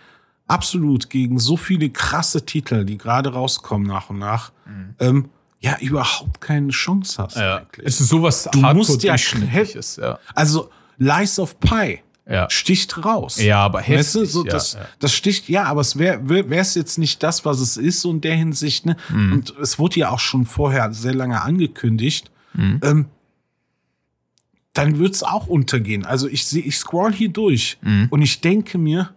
absolut gegen so viele krasse Titel, die gerade rauskommen nach und nach, ähm, ja, überhaupt keine Chance hast Ja, eigentlich. es ist sowas Du musst ja Durchschnittliches, ja. Also Lies of Pi Ja. sticht raus. Ja, aber heftig. Weißt du, so, ja, das, ja. das sticht, ja, aber es wäre wäre es jetzt nicht das, was es ist, so in der Hinsicht, ne? Mhm. Und es wurde ja auch schon vorher sehr lange angekündigt. Mhm. Ähm, dann wird es auch untergehen. Also ich sehe, ich scroll hier durch Mhm. und ich denke mir,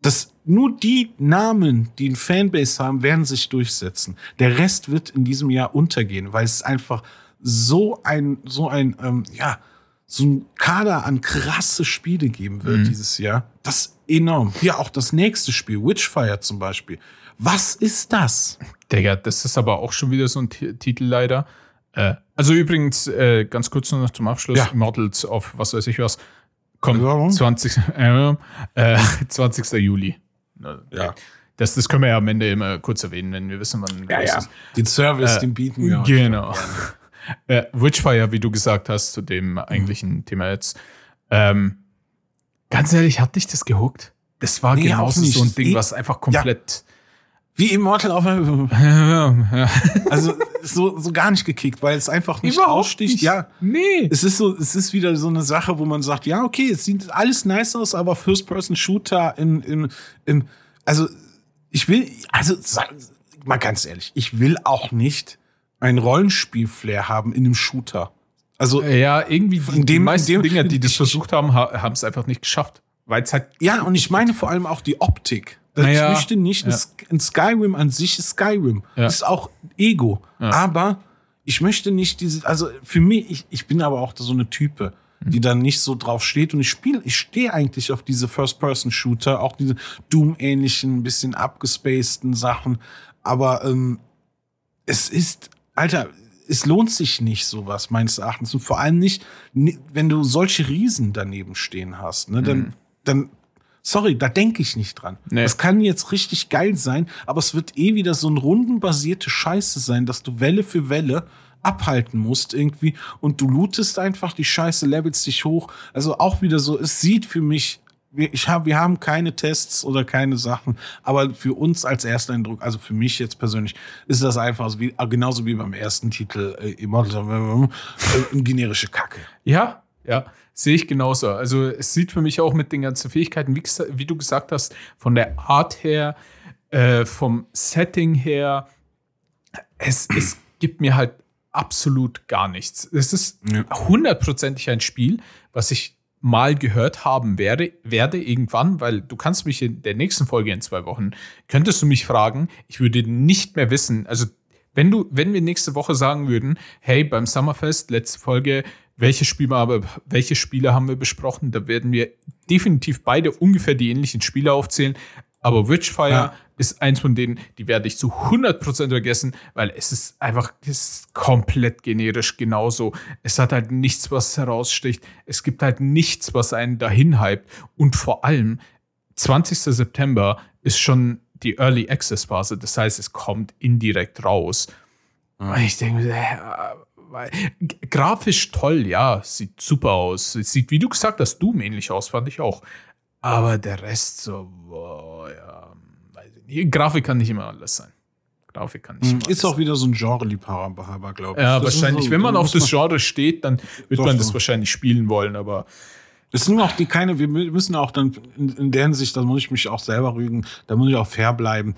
dass nur die Namen, die ein Fanbase haben, werden sich durchsetzen. Der Rest wird in diesem Jahr untergehen, weil es einfach so ein, so ein, ähm, ja, so ein Kader an krasse Spiele geben wird dieses Jahr. Das ist enorm. Hier auch das nächste Spiel, Witchfire zum Beispiel. Was ist das? Digga, das ist aber auch schon wieder so ein Ti- Titel leider. Äh, also übrigens, äh, ganz kurz noch zum Abschluss, Ja. Models auf was weiß ich was, kommt Warum? 20, [laughs] äh, äh, 20. Juli. Ja. Das, das können wir ja am Ende immer kurz erwähnen, wenn wir wissen, wann groß ist. Den Service, Äh, den bieten wir. Genau. [laughs] Äh, Witchfire, wie du gesagt hast, zu dem eigentlichen Thema jetzt. Ähm, ganz ehrlich, hat dich das gehuckt? Das war Nee, genauso so ein Ding, was einfach komplett Wie Immortal auf. [laughs] Also so, so gar nicht gekickt, weil es einfach nicht Überhaupt aussticht. nicht. Ja, Nee. es ist so, es ist wieder so eine Sache, wo man sagt, ja, okay, es sieht alles nice aus, aber First-Person-Shooter im, im, im, also ich will, also sag, mal ganz ehrlich, ich will auch nicht ein Rollenspiel-Flair haben in einem Shooter. Also Ja, irgendwie die, In die dem- meisten in dem- Dinger, die das [laughs] versucht haben, ha, haben es einfach nicht geschafft. Weil es halt Ja, und ich meine vor allem auch die Optik. Naja, ich möchte nicht, ja. ein- Skyrim an sich ist Skyrim. Ja. Ist auch Ego. Ja. Aber ich möchte nicht diese, also für mich, ich, ich bin aber auch so eine Type, die dann nicht so drauf steht. Und ich spiele, ich stehe eigentlich auf diese First-Person-Shooter, auch diese Doom-ähnlichen, bisschen abgespaceden Sachen. Aber ähm, es ist, Alter, es lohnt sich nicht, sowas meines Erachtens. Und vor allem nicht, ni- wenn du solche Riesen daneben stehen hast, ne, dann, dann, sorry, da denke ich nicht dran. Nee. Das kann jetzt richtig geil sein, aber es wird eh wieder so ein rundenbasierte Scheiße sein, dass du Welle für Welle abhalten musst irgendwie und du lootest einfach die Scheiße, levelst dich hoch. Also auch wieder so, es sieht für mich, wir, ich hab, wir haben keine Tests oder keine Sachen, aber für uns als Ersteindruck, also für mich jetzt persönlich, ist das einfach so wie, genauso wie beim ersten Titel äh, Immortal, äh, eine generische Kacke. Ja, ja, sehe ich genauso. Also es sieht für mich auch mit den ganzen Fähigkeiten, wie, wie du gesagt hast, von der Art her, äh, vom Setting her, es, es gibt mir halt absolut gar nichts. Es ist Ja. hundertprozentig ein Spiel, was ich mal gehört haben werde, werde irgendwann, weil du kannst mich in der nächsten Folge in zwei Wochen, könntest du mich fragen, ich würde nicht mehr wissen, also wenn du, wenn wir nächste Woche sagen würden, hey, beim Summerfest, letzte Folge, welche Spiele, aber welche Spiele haben wir besprochen, da werden wir definitiv beide ungefähr die ähnlichen Spiele aufzählen. Aber Witchfire Ja. ist eins von denen, die werde ich zu 100% vergessen, weil es ist einfach es ist komplett generisch genauso. Es hat halt nichts, was heraussticht. Es gibt halt nichts, was einen dahin hypt. Und vor allem, 20. September ist schon die Early Access Phase. Das heißt, es kommt indirekt raus. Und ich denke, grafisch toll, ja, sieht super aus. Es sieht, wie du gesagt hast, Doom ähnlich aus, fand ich auch. Aber der Rest so, boah, ja, weiß ich nicht. Grafik kann nicht immer alles sein. Grafik kann nicht immer Hm, Ist alles auch wieder so ein Genre-Liebhaber, glaube ich. ja, Das ist wahrscheinlich. so- Wenn man auf das Genre steht, dann wird man das doch. wahrscheinlich spielen wollen, aber Das sind auch die keine, wir mü- müssen auch dann in, in der Hinsicht, da muss ich mich auch selber rügen, da muss ich auch fair bleiben.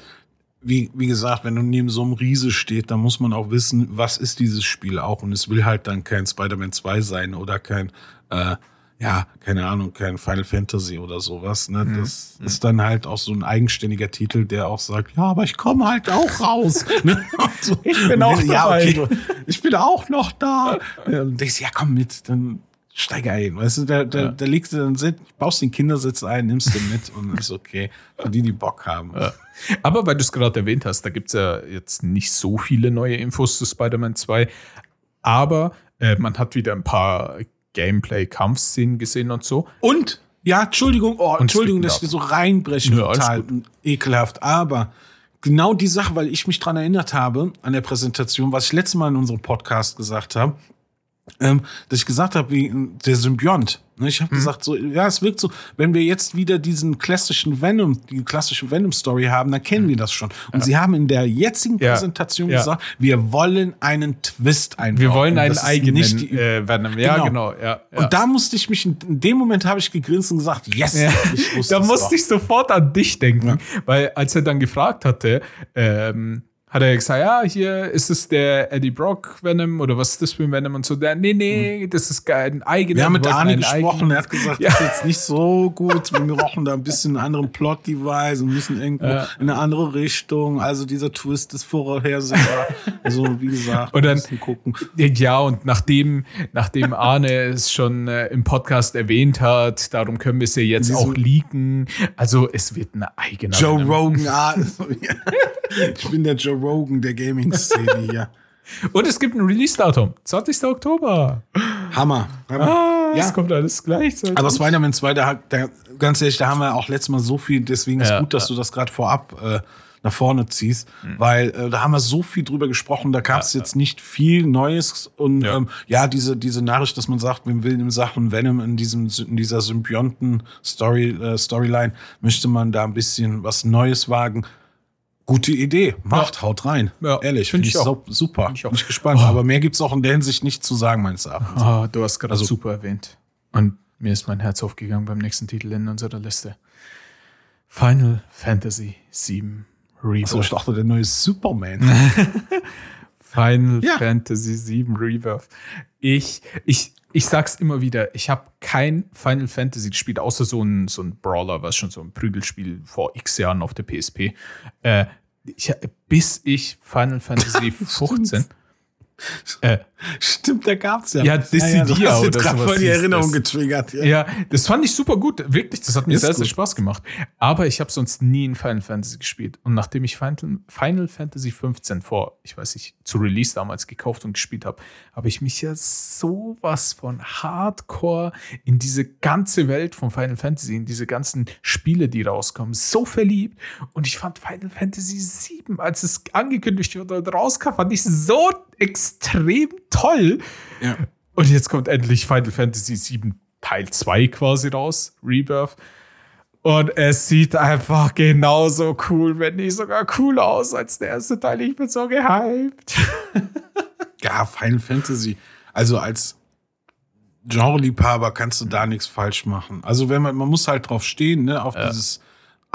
Wie, wie gesagt, wenn du neben so einem Riese steht, dann muss man auch wissen, was ist dieses Spiel auch. Und es will halt dann kein Spider-Man 2 sein oder kein, äh, ja, keine Ahnung, kein Final Fantasy oder sowas. Ne? Das ist dann halt auch so ein eigenständiger Titel, der auch sagt, ja, aber ich komme halt auch raus. [laughs] ne? So. Ich bin auch ja, dabei. okay, ich bin auch noch da. Und denkst, ja, komm mit, dann steig ein. Weißt du, da, da, Ja. da legst du dann, baust den Kindersitz ein, nimmst den mit und ist okay. Für die, die Bock haben. Ja. Aber weil du es gerade erwähnt hast, da gibt es ja jetzt nicht so viele neue Infos zu Spider-Man 2. Aber äh, man hat wieder ein paar Gameplay-Kampfszenen gesehen und so. Und, ja, Entschuldigung, oh, Entschuldigung, dass ich dir so reinbreche, Nö, total ekelhaft. Aber genau die Sache, weil ich mich dran erinnert habe an der Präsentation, was ich letztes Mal in unserem Podcast gesagt habe, ähm, dass ich gesagt habe, wie der Symbiont. Ne, Ich habe Mhm. gesagt, so, ja, es wirkt so, wenn wir jetzt wieder diesen klassischen Venom, die klassische Venom-Story haben, dann kennen wir das schon. Und sie haben in der jetzigen Mhm. Ja. Präsentation Ja. gesagt, wir wollen einen Twist einbauen. Wir wollen einen eigenen nicht die- äh, Venom. Ja, Genau. genau. ja, ja. Und da musste ich mich, in, in dem Moment habe ich gegrinst und gesagt, yes, Ja. ich wusste da musste doch. ich sofort an dich denken, weil als er dann gefragt hatte, ähm, hat er gesagt, ja, hier ist es der Eddie Brock Venom oder was ist das für ein Venom und so. Der, nee, nee, das ist ein eigener. Wir haben mit Arne gesprochen, er hat gesagt, Ja. das ist jetzt nicht so gut, wir brauchen da ein bisschen einen anderen Plot-Device und müssen irgendwo Ja. in eine andere Richtung. Also dieser Twist ist vorhersehbar. also wie gesagt, Und dann- müssen gucken. Ja, und nachdem, nachdem Arne es schon äh, im Podcast erwähnt hat, darum können wir es ja jetzt Wieso? auch leaken. Also es wird ein eigener Joe Venom. Rogan, ah, [laughs] ich bin der Joe Rogan der Gaming-Szene hier. [laughs] Und es gibt ein Release-Datum, 20. Oktober. Hammer. Hammer. Ah, Ja. es kommt alles gleichzeitig. Aber Spider-Man 2, da, da, ganz ehrlich, da haben wir auch letztes Mal so viel, deswegen ist Ja, gut, dass du das gerade vorab äh, nach vorne ziehst, weil äh, da haben wir so viel drüber gesprochen, da gab es Ja, jetzt nicht viel Neues und Ja. ja. Ähm, ja, diese, diese Nachricht, dass man sagt, wir will in Sachen Venom in diesem in dieser Symbionten Story äh, Storyline möchte man da ein bisschen was Neues wagen. Gute Idee. Macht, haut rein. Ja, Ehrlich, find finde ich ich, auch. super. Find ich auch. Bin ich gespannt. Oh. Aber mehr gibt's auch in der Hinsicht nicht zu sagen, meines Erachtens. Ah, du hast gerade Also- super erwähnt. Und mir ist mein Herz aufgegangen beim nächsten Titel in unserer Liste. Final Fantasy VII Rebirth. So, ich dachte, der neue Superman. [laughs] Final Ja. Fantasy VII Rebirth. Ich, ich, ich sag's immer wieder, ich habe kein Final Fantasy gespielt, außer so ein, so ein Brawler, was schon so ein Prügelspiel vor x Jahren auf der PSP. Äh, ich, bis ich Final Fantasy [laughs] 15. äh, Stimmt, da gab's ja. Ja, Dissidia hast jetzt oder gerade voll die Erinnerung das. getriggert. Ja. Ja, das fand ich super gut. Wirklich, das hat mir Ist sehr, sehr. Spaß gemacht. Aber ich habe sonst nie in Final Fantasy gespielt. Und nachdem ich Final, Final Fantasy 15 vor, ich weiß nicht, zu Release damals gekauft und gespielt habe, habe ich mich ja sowas von Hardcore in diese ganze Welt von Final Fantasy, in diese ganzen Spiele, die rauskommen, so verliebt. Und ich fand Final Fantasy 7, als es angekündigt wurde und rauskam, fand ich so extrem toll. Ja. Und jetzt kommt endlich Final Fantasy VII Teil 2 quasi raus, Rebirth. Und es sieht einfach genauso cool, wenn nicht sogar cooler aus als der erste Teil. Ich bin so gehypt. [laughs] ja, Final Fantasy. Also als Genre-Liebhaber kannst du da nichts falsch machen. Also wenn man, man muss halt drauf stehen, ne, auf dieses,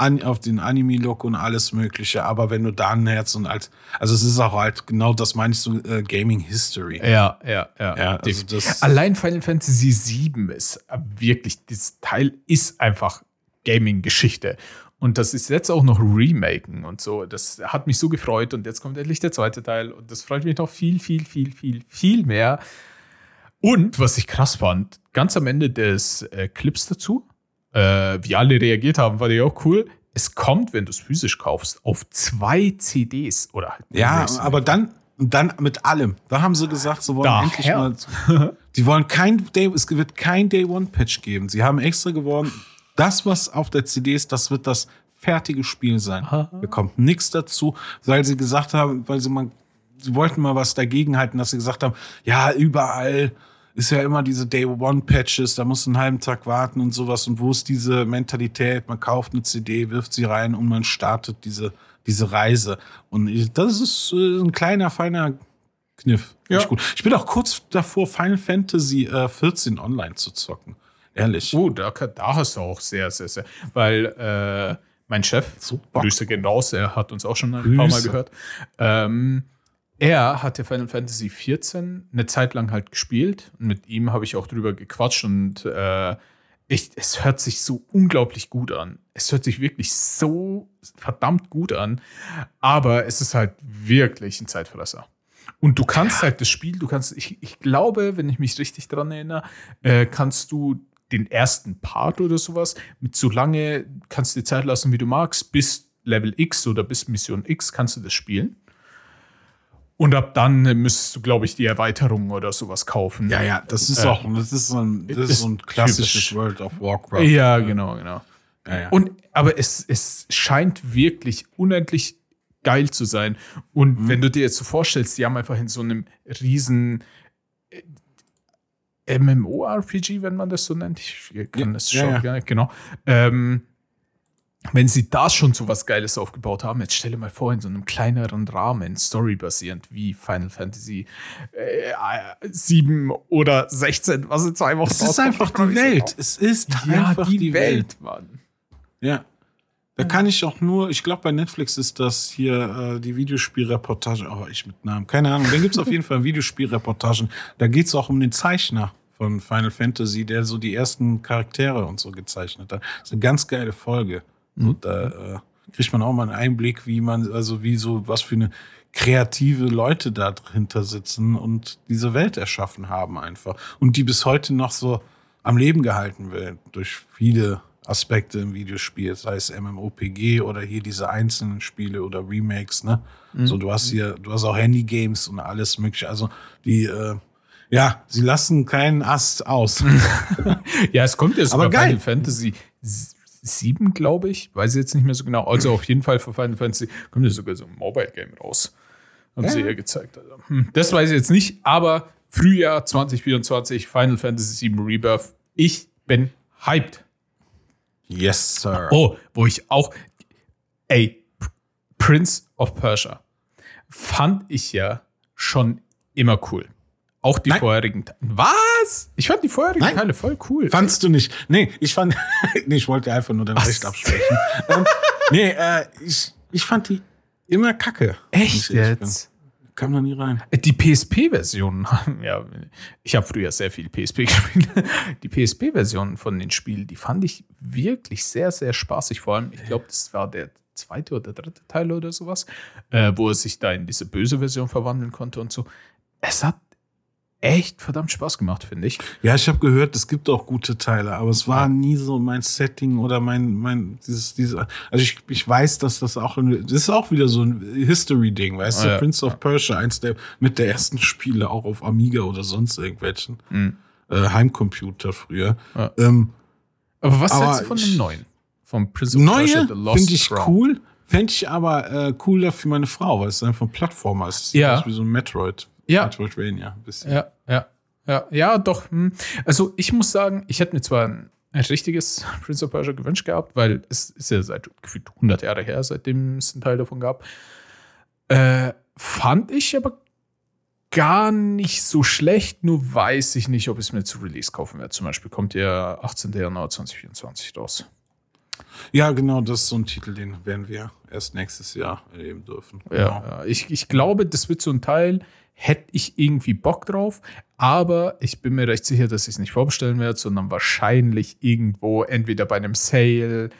an, auf den Anime-Look und alles Mögliche. Aber wenn du da ein Herz und als, also es ist auch halt genau das meinst du, äh, Gaming History. Ja, ja, ja. Ja, also das- Allein Final Fantasy VII ist wirklich, dieses Teil ist einfach Gaming-Geschichte. Und das ist jetzt auch noch Remaken und so. Das hat mich so gefreut. Und jetzt kommt endlich der zweite Teil. Und das freut mich noch viel, viel, viel, viel, viel mehr. Und was ich krass fand, ganz am Ende des äh, Clips dazu, äh, wie alle reagiert haben, fand ich auch cool. Es kommt, wenn du es physisch kaufst, auf zwei CDs oder halt Ja, aber dann, dann mit allem. Da haben sie gesagt, sie wollen Da, endlich Herr. mal. [laughs] Die wollen kein Day, es wird kein Day One Patch geben. Sie haben extra geworden, das, was auf der CD ist, das wird das fertige Spiel sein. Aha. Da kommt nichts dazu, weil sie gesagt haben, weil sie mal, sie wollten mal was dagegen halten, dass sie gesagt haben, ja, überall ist ja immer diese Day One Patches, da musst du einen halben Tag warten und sowas. Und wo ist diese Mentalität? Man kauft eine CD, wirft sie rein und man startet diese, diese Reise. Und das ist äh, ein kleiner, feiner Kniff. Ja. Gut. Ich bin auch kurz davor, Final Fantasy äh, 14 online zu zocken. Ehrlich. Oh, da, da hast du auch sehr, sehr, sehr. Weil äh, mein Chef, Super. Grüße gehen raus, er hat uns auch schon ein paar Mal Grüße. gehört. Ähm, er hat ja Final Fantasy 14 eine Zeit lang halt gespielt. Und mit ihm habe ich auch drüber gequatscht und äh, ich, es hört sich so unglaublich gut an. Es hört sich wirklich so verdammt gut an. Aber es ist halt wirklich ein Zeitfresser. Und du kannst halt das Spiel, du kannst, ich, ich glaube, wenn ich mich richtig dran erinnere, äh, kannst du den ersten Part oder sowas mit so lange, kannst du dir Zeit lassen, wie du magst, bis Level X oder bis Mission X kannst du das spielen. Und ab dann müsstest du, glaube ich, die Erweiterung oder sowas kaufen. Ja, ja, das ist Äh, auch, das ist so ein, das ist so ein klassisches typisch. World of Warcraft. Ja, genau, genau. Ja, ja. Und, aber es, es scheint wirklich unendlich geil zu sein. Und Mhm. wenn du dir jetzt so vorstellst, die haben einfach in so einem riesen äh, MMORPG, wenn man das so nennt, ich kann Ja, das ja, schon ja. nicht, genau. Ähm, wenn sie da schon so was Geiles aufgebaut haben, jetzt stelle mal vor, in so einem kleineren Rahmen, storybasierend, wie Final Fantasy äh, 7 oder 16, was in zwei Wochen es ist einfach [laughs] die Welt. Es ist Ja, einfach die, Welt, Mann. Ja. Da kann ich auch nur, ich glaube, bei Netflix ist das hier äh, die Videospielreportage, oh, ich mit Namen, keine Ahnung. Da gibt es auf jeden Fall Videospielreportagen. Da geht es auch um den Zeichner von Final Fantasy, der so die ersten Charaktere und so gezeichnet hat. Das ist eine ganz geile Folge. Und da äh, kriegt man auch mal einen Einblick, wie man, also wie so, was für eine kreative Leute da dahinter sitzen und diese Welt erschaffen haben einfach. Und die bis heute noch so am Leben gehalten wird durch viele Aspekte im Videospiel, sei es MMOPG oder hier diese einzelnen Spiele oder Remakes, ne? So, du hast hier, du hast auch Handygames und alles mögliche. Also die, äh, ja, sie lassen keinen Ast aus. [laughs] Ja, es kommt sogar Aber geil. Final Fantasy 7, glaube ich. Weiß ich jetzt nicht mehr so genau. Also auf jeden Fall für Final Fantasy kommt ja sogar so ein Mobile Game raus. Haben sie ja gezeigt. Also, hm, das weiß ich jetzt nicht, aber Frühjahr 2024, Final Fantasy 7 Rebirth. Ich bin hyped. yes, Sir. Oh, wo ich auch. Ey, Prince of Persia fand ich ja schon immer cool. Auch die Nein. vorherigen Teile. Was? Ich fand die vorherigen Nein. Teile voll cool. Fandst du nicht? Nee, ich fand, [laughs] nee, ich wollte einfach nur dein Ach Recht absprechen. ähm, nee, äh, ich, ich fand die immer kacke. Echt jetzt? Kam da nie rein. Die PSP-Versionen [laughs] haben, ja, ich habe früher sehr viel PSP [laughs] gespielt. Die PSP-Versionen von den Spielen, die fand ich wirklich sehr, sehr spaßig. Vor allem, ich glaube, das war der zweite oder dritte Teil oder sowas, äh, wo er sich da in diese böse Version verwandeln konnte und so. Es hat echt verdammt Spaß gemacht, finde ich. Ja, ich habe gehört, es gibt auch gute Teile, aber es war nie so mein Setting oder mein, mein, dieses, dieses, also ich, ich weiß, dass das auch, das ist auch wieder so ein History-Ding, weißt Ah, du, ja. Prince of Persia, eins der, mit der ersten Spiele auch auf Amiga oder sonst irgendwelchen, Mhm. äh, Heimcomputer früher. Ja. Ähm, Aber was Aber hältst du von dem neuen? Vom Prince of Persia, Neue The Lost finde ich Crown. cool. Fände ich aber äh, cooler für meine Frau, weil es einfach ein Plattformer ist. Ja. aus wie so ein Metroid. Ja. Metroidvania. Ein bisschen. Ja, ja, ja, ja, doch. hm. Also ich muss sagen, ich hätte mir zwar ein, ein richtiges [laughs] Prince of Persia gewünscht gehabt, weil es ist ja seit gefühlt 100 Jahre her, seitdem es einen Teil davon gab. Äh, fand ich aber gar nicht so schlecht, nur weiß ich nicht, ob ich es mir zu Release kaufen werde. Zum Beispiel kommt ja 18. Januar 2024 raus. Ja, genau, das ist so ein Titel, den werden wir erst nächstes Jahr erleben dürfen. Genau. ja. Ich, ich glaube, das wird so ein Teil, hätte ich irgendwie Bock drauf, aber ich bin mir recht sicher, dass ich es nicht vorbestellen werde, sondern wahrscheinlich irgendwo entweder bei einem Sale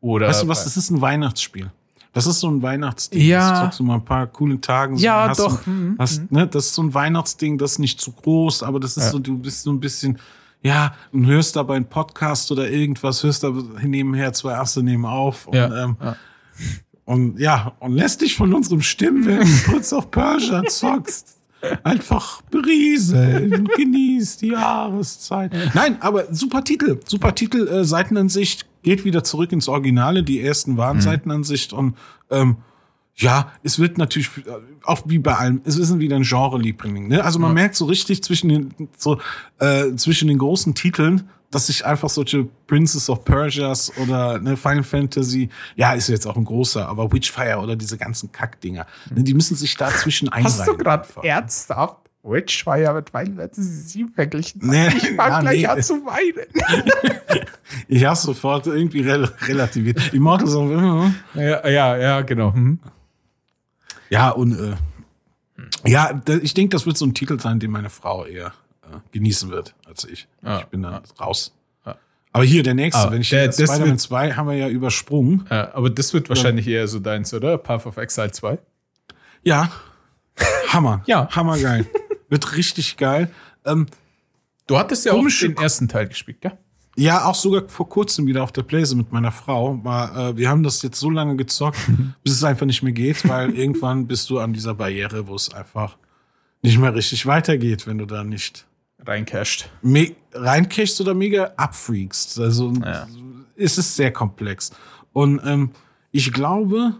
oder. Weißt du was, das ist ein Weihnachtsspiel. Das ist so ein Weihnachtsding. Ja. Das zockst du mal ein paar coolen Tagen. So, Ja, hast doch. Du, Mhm, hast, ne, das ist so ein Weihnachtsding, das ist nicht zu groß, aber das ist Ja. so, du bist so ein bisschen, ja, und hörst dabei einen Podcast oder irgendwas, hörst da nebenher zwei Asse nehmen auf. Und, Ja, ähm, ja. und ja, und lässt dich von unserem Stimmen Prince [laughs] of Persia zockst. Einfach berieseln [laughs] genießt die Jahreszeit. Nein, aber super Titel. Super Titel, äh, Seitenansicht, geht wieder zurück ins Originale. Die ersten waren Seitenansicht und ähm, ja, es wird natürlich äh, auch wie bei allem, es ist wieder ein Genre-Liebling. Ne? Also man merkt so richtig zwischen den, so, äh, zwischen den großen Titeln, dass sich einfach solche Princess of Persias oder ne, Final Fantasy, ja, ist jetzt auch ein großer, aber Witchfire oder diese ganzen Kackdinger, ne, die müssen sich dazwischen einreihen. Hast du gerade ernsthaft Witchfire mit Final Fantasy 7 verglichen? Nee, ich [laughs] fang ja, gleich nee. an zu weinen. [laughs] Ich habe sofort irgendwie rel relativiert. Immortals of ja, ja, ja, genau. Mhm. Ja, und äh, ja, ich denke, das wird so ein Titel sein, den meine Frau eher genießen wird als ich. Ja, ich bin dann raus. Ja. Aber hier der nächste, wenn ich der- Spider-Man wird- 2 haben wir ja übersprungen. Äh, aber das wird wahrscheinlich eher so deins, oder? Path of Exile 2. Ja. Hammer. Ja. Hammergeil. wird richtig geil. Ähm, Du hattest ja auch den ersten Teil gespielt, gell? Ja, auch sogar vor kurzem wieder auf der Playse mit meiner Frau. War, äh, wir haben das jetzt so lange gezockt, [laughs] bis es einfach nicht mehr geht, weil irgendwann bist du an dieser Barriere, wo es einfach nicht mehr richtig weitergeht, wenn du da nicht Reincasht. me reinkriegst oder mega abfreakst. Also Ja. es ist sehr komplex. Und ähm, ich glaube,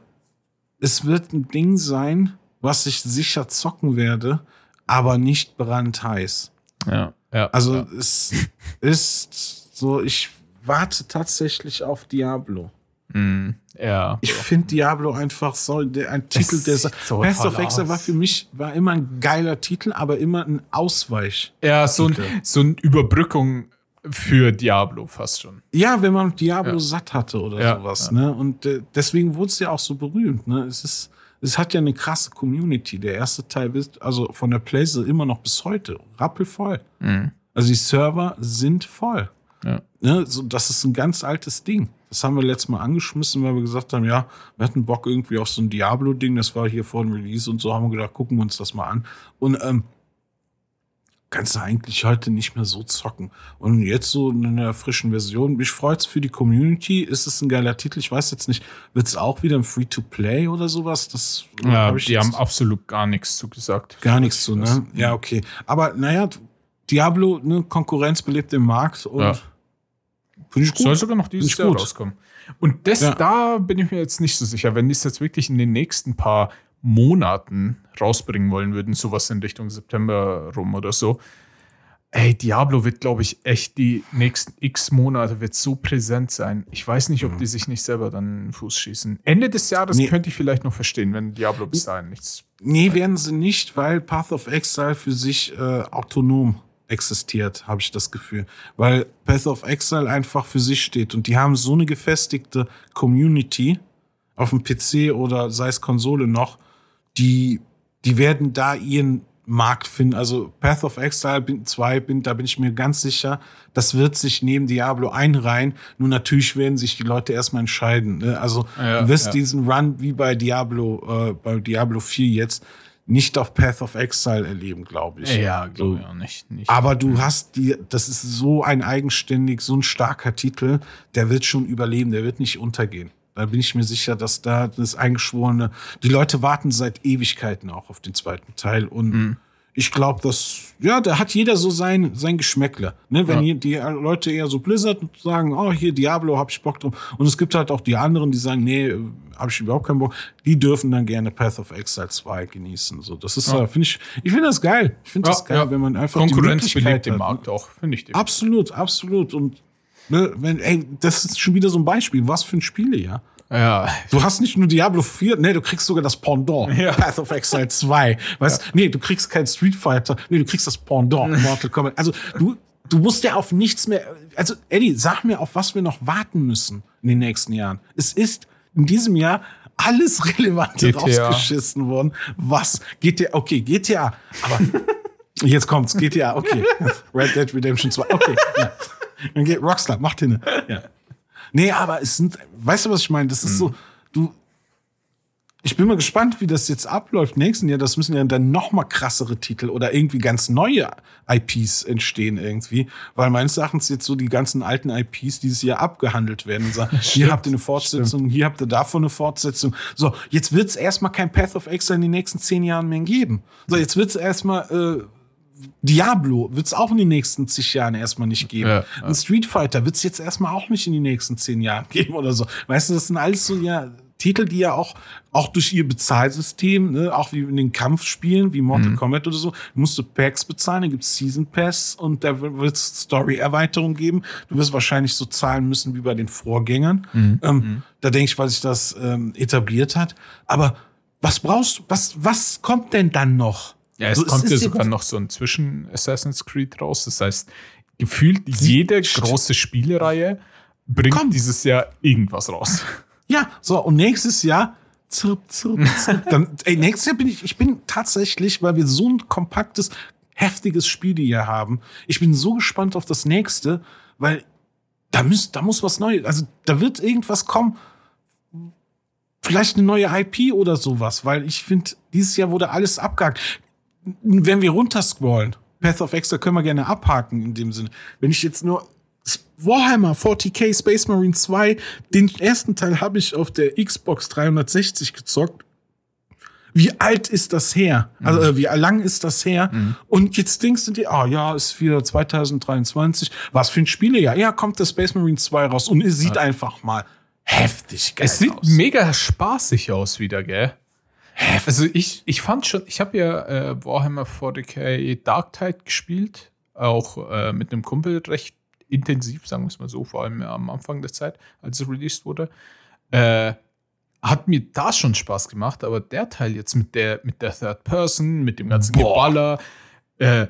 es wird ein Ding sein, was ich sicher zocken werde, aber nicht brandheiß. Ja. ja. Also ja. es ist so, ich warte tatsächlich auf Diablo. Mhm. ja. Ich finde Diablo einfach so der, ein Titel, der so Best of Exile war für mich war immer ein geiler Titel, aber immer ein Ausweich. Ja, so, ein, so eine Überbrückung für Diablo fast schon. Ja, wenn man Diablo Ja. satt hatte oder Ja, sowas, ja. ne? Und äh, deswegen wurde es ja auch so berühmt, ne? Es ist, es hat ja eine krasse Community. Der erste Teil ist also von der Playse immer noch bis heute rappelvoll. Also die Server sind voll. Ja. Ne? So, das ist ein ganz altes Ding. Das haben wir letztes Mal angeschmissen, weil wir gesagt haben, ja, wir hatten Bock irgendwie auf so ein Diablo-Ding. Das war hier vor dem Release und so haben wir gedacht, gucken wir uns das mal an. Und ähm, kannst du eigentlich heute nicht mehr so zocken. Und jetzt so in einer frischen Version. Mich freut's für die Community. Ist es ein geiler Titel? Ich weiß jetzt nicht, wird's auch wieder ein Free-to-Play oder sowas? Das Ja, hab die haben absolut gar nichts zugesagt. gar nichts zu, ne? Ja, okay. Aber naja, Diablo, ne, Konkurrenz belebt den Markt und Ja. finde ich gut. Soll sogar noch dieses Jahr gut. rauskommen. Und das, Ja. da bin ich mir jetzt nicht so sicher. Wenn die es jetzt wirklich in den nächsten paar Monaten rausbringen wollen würden, sowas in Richtung September rum oder so, Ey, Diablo wird, glaube ich, echt die nächsten x Monate wird so präsent sein. Ich weiß nicht, ob die sich nicht selber dann in den Fuß schießen. Ende des Jahres Nee. könnte ich vielleicht noch verstehen, wenn Diablo bis dahin nichts. Nee, werden sie nicht, weil Path of Exile für sich äh, autonom existiert, habe ich das Gefühl. Weil Path of Exile einfach für sich steht und die haben so eine gefestigte Community auf dem PC oder sei es Konsole noch, die, die werden da ihren Markt finden. Also Path of Exile 2, bin, da bin ich mir ganz sicher, das wird sich neben Diablo einreihen. Nur natürlich werden sich die Leute erstmal entscheiden. Ne? Also Ja, du wirst ja. diesen Run wie bei Diablo, äh, bei Diablo 4 jetzt nicht auf Path of Exile erleben, glaube ich. Ja, glaube ich auch nicht. nicht. Aber du hast die, das ist so ein eigenständig, so ein starker Titel, der wird schon überleben, der wird nicht untergehen. Da bin ich mir sicher, dass da das Eingeschworene, die Leute warten seit Ewigkeiten auch auf den zweiten Teil und Mhm. Ich glaube, dass, ja, da hat jeder so sein, sein Geschmäckle. Ne? Wenn Ja. die Leute eher so Blizzard sagen, oh, hier Diablo, hab ich Bock drauf. Und es gibt halt auch die anderen, die sagen, nee, habe ich überhaupt keinen Bock. Die dürfen dann gerne Path of Exile 2 genießen. So, das ist, Ja. ja. finde ich, ich finde das geil. Ich finde das Ja, geil, ja. wenn man einfach Konkurrenz die belebt den. Markt auch, finde ich. Absolut, absolut. Und ne, wenn, ey, das ist schon wieder so ein Beispiel. Was für ein Spiele, ja. Ja, Du hast nicht nur Diablo 4, nee, du kriegst sogar das Pendant. [laughs] Ja. Path of Exile 2. Weißt, nee, du kriegst kein Street Fighter, nee, du kriegst das Pendant, [laughs] Mortal Kombat. Also, du, du musst ja auf nichts mehr, also, Eddie, sag mir, auf was wir noch warten müssen in den nächsten Jahren. Es ist in diesem Jahr alles Relevante GTA. rausgeschissen worden. Was? GTA, okay, GTA, aber [laughs] jetzt kommt's, GTA, okay. Red Dead Redemption 2, okay, ja. Dann geht Rockstar, macht hin. Ja. Nee, aber es sind, weißt du, was ich meine? Das ist so, du, ich bin mal gespannt, wie das jetzt abläuft nächsten Jahr. Das müssen ja dann noch mal krassere Titel oder irgendwie ganz neue IPs entstehen irgendwie, weil meines Erachtens jetzt so die ganzen alten IPs dieses Jahr abgehandelt werden und sagen, [laughs] hier habt ihr eine Fortsetzung, hier habt ihr davon eine Fortsetzung. So, jetzt wird es erstmal kein Path of Exile in den nächsten zehn Jahren mehr geben. So, jetzt wird es erstmal äh, Diablo wird es auch in den nächsten zig Jahren erstmal nicht geben. Ja, Ein Street Fighter wird es jetzt erstmal auch nicht in den nächsten zehn Jahren [laughs] geben oder so. Weißt du, das sind alles so ja Titel, die ja auch, auch durch ihr Bezahlsystem, ne, auch wie in den Kampfspielen, wie Mortal Kombat oder so, musst du Packs bezahlen, da gibt's Season Pass und da wird es Story-Erweiterung geben. Du wirst wahrscheinlich so zahlen müssen wie bei den Vorgängern. Ähm, Da denke ich, weil sich das ähm, etabliert hat. Aber was brauchst du? Was, was kommt denn dann noch? Ja, es So, kommt ist ja sogar noch so ein Zwischen-Assassin's Creed raus. Das heißt, gefühlt jede große Spielereihe bringt Kommt. dieses Jahr irgendwas raus. Ja, so, und nächstes Jahr, zirp, zirp, [laughs] zirp. Dann, ey, nächstes Jahr bin ich, ich bin tatsächlich, weil wir so ein kompaktes, heftiges Spiel hier haben, ich bin so gespannt auf das nächste, weil da muss, da muss was Neues, also da wird irgendwas kommen, vielleicht eine neue IP oder sowas, weil ich finde, dieses Jahr wurde alles abgehakt. Wenn wir runterscrollen, Path of Exile können wir gerne abhaken in dem Sinne. Wenn ich jetzt nur Warhammer 40k Space Marine 2, den ersten Teil habe ich auf der Xbox 360 gezockt. Wie alt ist das her? Also äh, wie lang ist das her? Und jetzt denkst du dir, ah ja, ist wieder 2023. Was für ein Spielejahr? Ja, kommt der Space Marine 2 raus und es sieht einfach mal heftig geil Es sieht aus. mega spaßig aus wieder, gell? Also ich, ich fand schon, ich habe ja äh, Warhammer 40k Dark Tide gespielt, auch äh, mit einem Kumpel recht intensiv, sagen wir es mal so, vor allem am Anfang der Zeit, als es released wurde. Äh, hat mir da schon Spaß gemacht, aber der Teil jetzt mit der, mit der Third Person, mit dem ganzen Boah. Geballer, äh,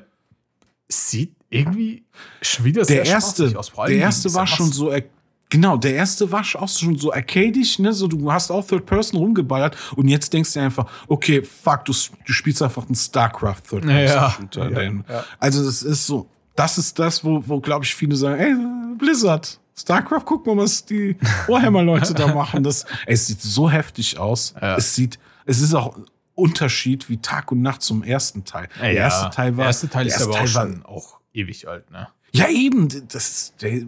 sieht irgendwie schon wieder sehr der erste, spaßig aus. Der erste war schon so, er- genau, der erste war auch schon so arcadisch, ne, so du hast auch Third Person rumgeballert und jetzt denkst du dir einfach, okay, fuck, du, du spielst einfach einen StarCraft Third Person Ja, Shooter. ja. Also das ist so, das ist das, wo, wo glaube ich viele sagen, ey, Blizzard, StarCraft, guck mal, was die Warhammer-Leute da machen. Das, ey, es sieht so heftig aus. Es sieht, es ist auch ein Unterschied wie Tag und Nacht zum ersten Teil. der erste Teil war, der erste Teil der ist erste aber auch schon auch ewig alt, ne? ja, eben. Das ist der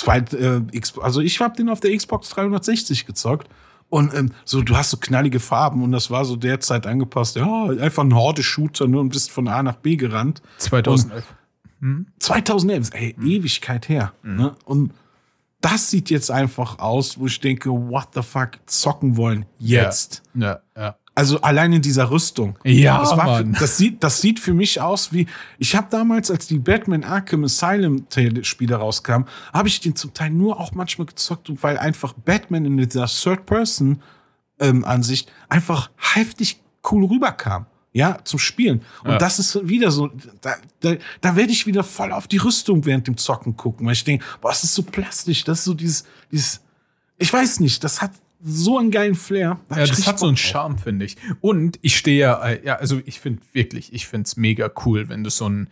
zweite, äh, also ich habe den auf der Xbox 360 gezockt. Und ähm, so, du hast so knallige Farben und das war so derzeit angepasst. Ja, einfach ein Horde-Shooter ne, und bist von A nach B gerannt. 2011. 2011, ey, Mhm. Ewigkeit her. Ne? Und das sieht jetzt einfach aus, wo ich denke, what the fuck, zocken wollen jetzt. Ja, ja. Also allein in dieser Rüstung. Ja, das, war, das, sieht, das sieht für mich aus wie. Ich habe damals, als die Batman Arkham Asylum Spiele rauskamen, habe ich den zum Teil nur auch manchmal gezockt, weil einfach Batman in dieser Third-Person-Ansicht einfach heftig cool rüberkam. Ja, zum Spielen. Und Ja. das ist wieder so, da, da, da werde ich wieder voll auf die Rüstung während dem Zocken gucken, weil ich denke, boah, es ist so plastisch, das ist so dieses, dieses, ich weiß nicht, das hat so einen geilen Flair. Da Ja, das hat so einen. Charme, finde ich. Und ich stehe ja, äh, ja, also ich finde wirklich, ich finde es mega cool, wenn du so ein,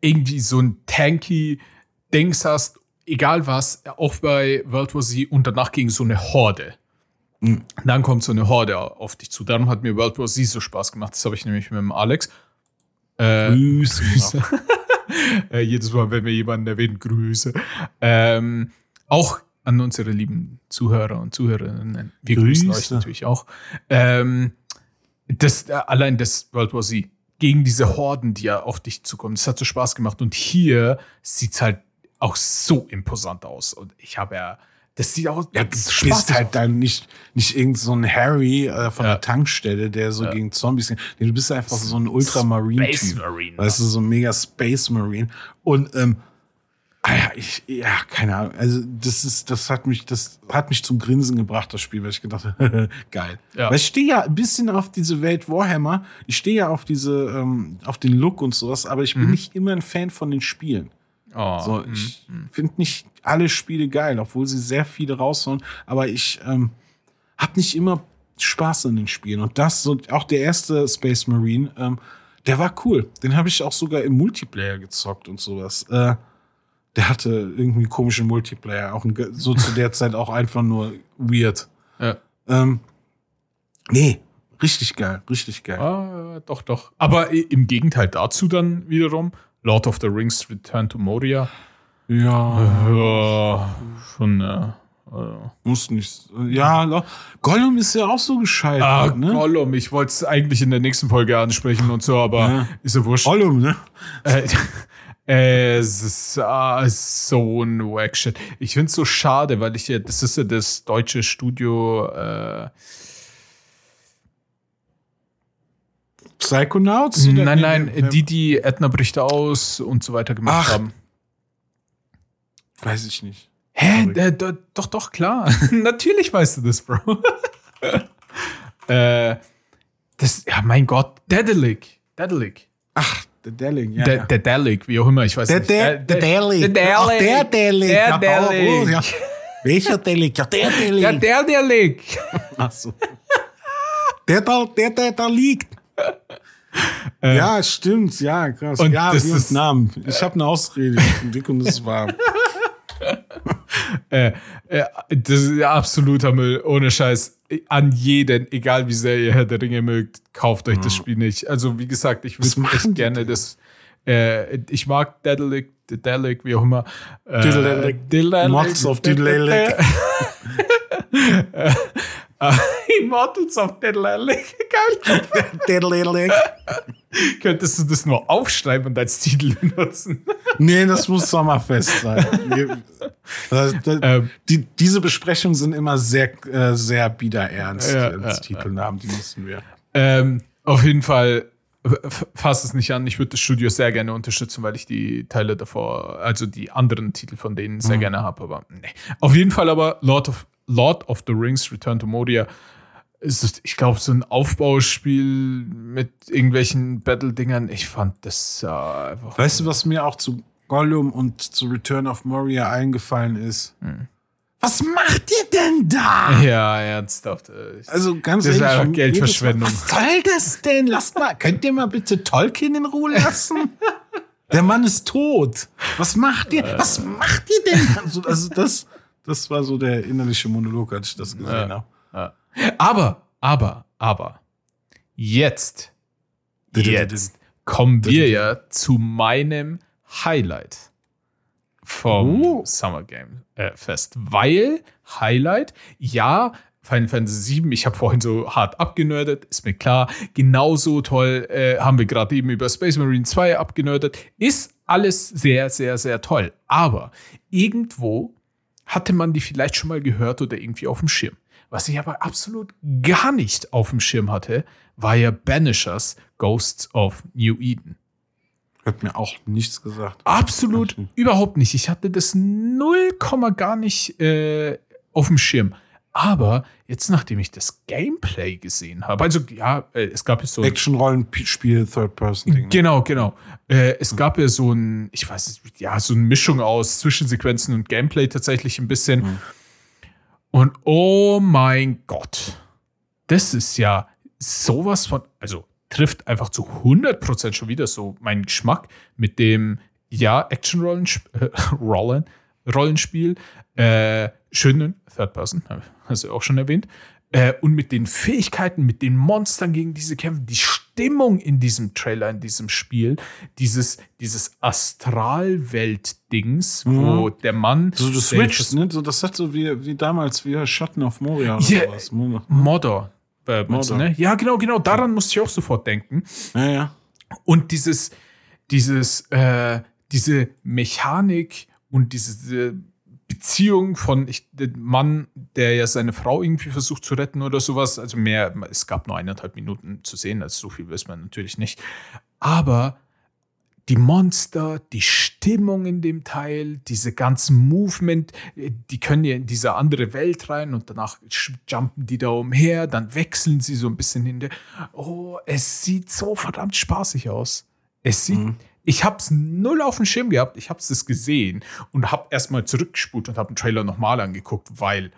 irgendwie so ein tanky Dings hast, egal was, auch bei World War Z und danach gegen so eine Horde. Mhm. Dann kommt so eine Horde auf dich zu. Darum hat mir World War Z so Spaß gemacht. Das habe ich nämlich mit dem Alex. Äh, Grüße. Grüße. [laughs] äh, jedes Mal, wenn wir jemanden erwähnen, Grüße. Ähm, auch an unsere lieben Zuhörer und Zuhörerinnen. Wir grüßen Grüße. euch natürlich auch. Ähm, das, äh, allein das World War Z gegen diese Horden, die ja auf dich zukommen, das hat so Spaß gemacht. Und hier sieht es halt auch so imposant aus. Und ich habe ja, das sieht auch Ja, du das bist spaßig halt aus. dann nicht, nicht irgend so ein Harry äh, von Ja. der Tankstelle, der so Ja. gegen Zombies geht. Nee, Du bist einfach so ein Space Ultramarine-Typ. Marine. Weißt du, so ein mega Space Marine. Und ähm, ah ja, ich, ja, keine Ahnung. Also, das ist, das hat mich, das hat mich zum Grinsen gebracht, das Spiel, weil ich gedacht habe, [laughs] geil. Ja. Weil ich stehe ja ein bisschen auf diese Welt Warhammer, ich stehe ja auf diese, ähm, auf den Look und sowas, aber ich bin Mhm. nicht immer ein Fan von den Spielen. Oh, So, ich finde nicht alle Spiele geil, obwohl sie sehr viele raushauen, aber ich ähm, habe nicht immer Spaß an den Spielen. Und das, so auch der erste Space Marine, ähm, der war cool. Den habe ich auch sogar im Multiplayer gezockt und sowas. Äh, der hatte irgendwie komischen Multiplayer, auch ein, so zu der Zeit auch einfach nur weird. ja. Ähm, nee, richtig geil, richtig geil. Ah, doch, doch. Aber im Gegenteil dazu dann wiederum, Lord of the Rings Return to Moria. Ja, Ja, schon, äh, äh. muss nicht. Ja, Gollum ist ja auch so gescheitert, Ah, ne? Gollum, ich wollte es eigentlich in der nächsten Folge ansprechen und so, aber Ja. ist ja wurscht. Gollum, ne? Äh, [laughs] es ist ah, so ein Wack-Shit. Ich finde es so schade, weil ich ja, das ist ja das deutsche Studio, äh, Psychonauts? nein, nein, wer- die, die Edna bricht aus und so weiter gemacht Ach. haben. Weiß ich nicht. Hä? Äh, do- doch, doch, klar. [laughs] Natürlich weißt du das, Bro. [laughs] äh, das, ja, mein Gott, Dedelic. Dedelic. Ach, der Delling, ja. Der, Delic, wie auch immer, ich weiß Der, nicht. der, Äh, der. Der Delic. der Delic. Der ja. Welcher Delic? Ja, der Delic. Ja, der Delic. Ach so. Der da, der, der da liegt. ja, stimmt. Ja, krass. Und ja, das ist- Vietnam. Ich habe eine Ausrede. Ich bin dick und es ist warm. [laughs] äh, äh, das ist absoluter Müll, ohne Scheiß. An jeden, egal wie sehr ihr Herr der Ringe mögt, kauft euch das Spiel nicht. Also, wie gesagt, ich würde echt gerne das. Äh, ich mag Dedelic, Dedelic, wie auch immer. Äh. Diddlelic. Immortals of Diddlelic. [laughs] Immortals of Diddlelic. Geil. Der Delic. [laughs] Könntest du das nur aufschreiben und als Titel benutzen? [laughs] Nee, das muss Sommerfest sein. Ähm. die, diese Besprechungen sind immer sehr, äh, sehr biederernst Ja, als ja, Titelnamen, die müssen wir. Ähm, auf jeden Fall fass es nicht an. Ich würde das Studio sehr gerne unterstützen, weil ich die Teile davor, also die anderen Titel von denen sehr gerne habe. Aber nee. Auf jeden Fall aber Lord of, Lord of the Rings Return to Moria ist, ich glaube, so ein Aufbauspiel mit irgendwelchen Battle-Dingern. Ich fand das äh, einfach. Weißt du, was mir auch zu Gollum und zu Return of Moria eingefallen ist? Hm. Was macht ihr denn da? [laughs] Ja, ernsthaft. äh, Ich, Also ganz Das ist ehrlich, einfach jedes Mal, Geldverschwendung. Was soll das denn? Lasst mal, könnt ihr mal bitte Tolkien in Ruhe lassen? [laughs] Der Mann ist tot. Was macht ihr? Was macht ihr denn? Also, also das, das war so der innerliche Monolog, als ich das gesehen habe. Ja. Aber, aber, aber, jetzt, jetzt kommen wir ja zu meinem Highlight vom Oh. Summer Game äh, Fest. Weil, Highlight, ja, Final Fantasy VII, ich habe vorhin so hart abgenördet, ist mir klar. Genauso toll äh, haben wir gerade eben über Space Marine 2 abgenördet. Ist alles sehr, sehr, sehr toll. Aber irgendwo hatte man die vielleicht schon mal gehört oder irgendwie auf dem Schirm. Was ich aber absolut gar nicht auf dem Schirm hatte, war ja Banishers Ghosts of New Eden. Hat mir auch nichts gesagt. Absolut überhaupt nicht. Ich hatte das 0, gar nicht äh, auf dem Schirm. Aber jetzt, nachdem ich das Gameplay gesehen habe, also ja, äh, es gab ja so ein Action-Rollenspiel, Third-Person-Ding. ne? Genau, genau. Äh, es gab ja so ein, ich weiß nicht, ja, so eine Mischung aus Zwischensequenzen und Gameplay tatsächlich ein bisschen. Mhm. Und oh mein Gott, das ist ja sowas von, also trifft einfach zu 100% schon wieder so meinen Geschmack mit dem, ja, Action-Rollenspiel, äh, [laughs] Rollen, Rollenspiel, äh, schönen Third Person, hast du auch schon erwähnt, äh, und mit den Fähigkeiten, mit den Monstern gegen diese Kämpfe, die Stimmung in diesem Trailer, in diesem Spiel, dieses, dieses Astralwelt-Dings, wo der Mann. So, du switchst, ne? So, das hat so wie, wie damals, wie Schatten auf Moria oder Ja. sowas. Mo- Modder. Äh, Modder. ne? Ja, genau, genau. Daran musste ich auch sofort denken. Ja, ja. Und dieses, dieses, äh, diese Mechanik und diese Beziehung von ich, Mann, der ja seine Frau irgendwie versucht zu retten oder sowas. Also mehr, es gab nur eineinhalb Minuten zu sehen, also so viel weiß man natürlich nicht. Aber die Monster, die Stimmung in dem Teil, diese ganzen Movement, die können ja in diese andere Welt rein und danach jumpen die da umher, dann wechseln sie so ein bisschen hinter. Oh, es sieht so verdammt spaßig aus. Es sieht, ich hab's null auf dem Schirm gehabt, ich hab's das gesehen und hab erstmal zurückgespult und hab den Trailer nochmal angeguckt, weil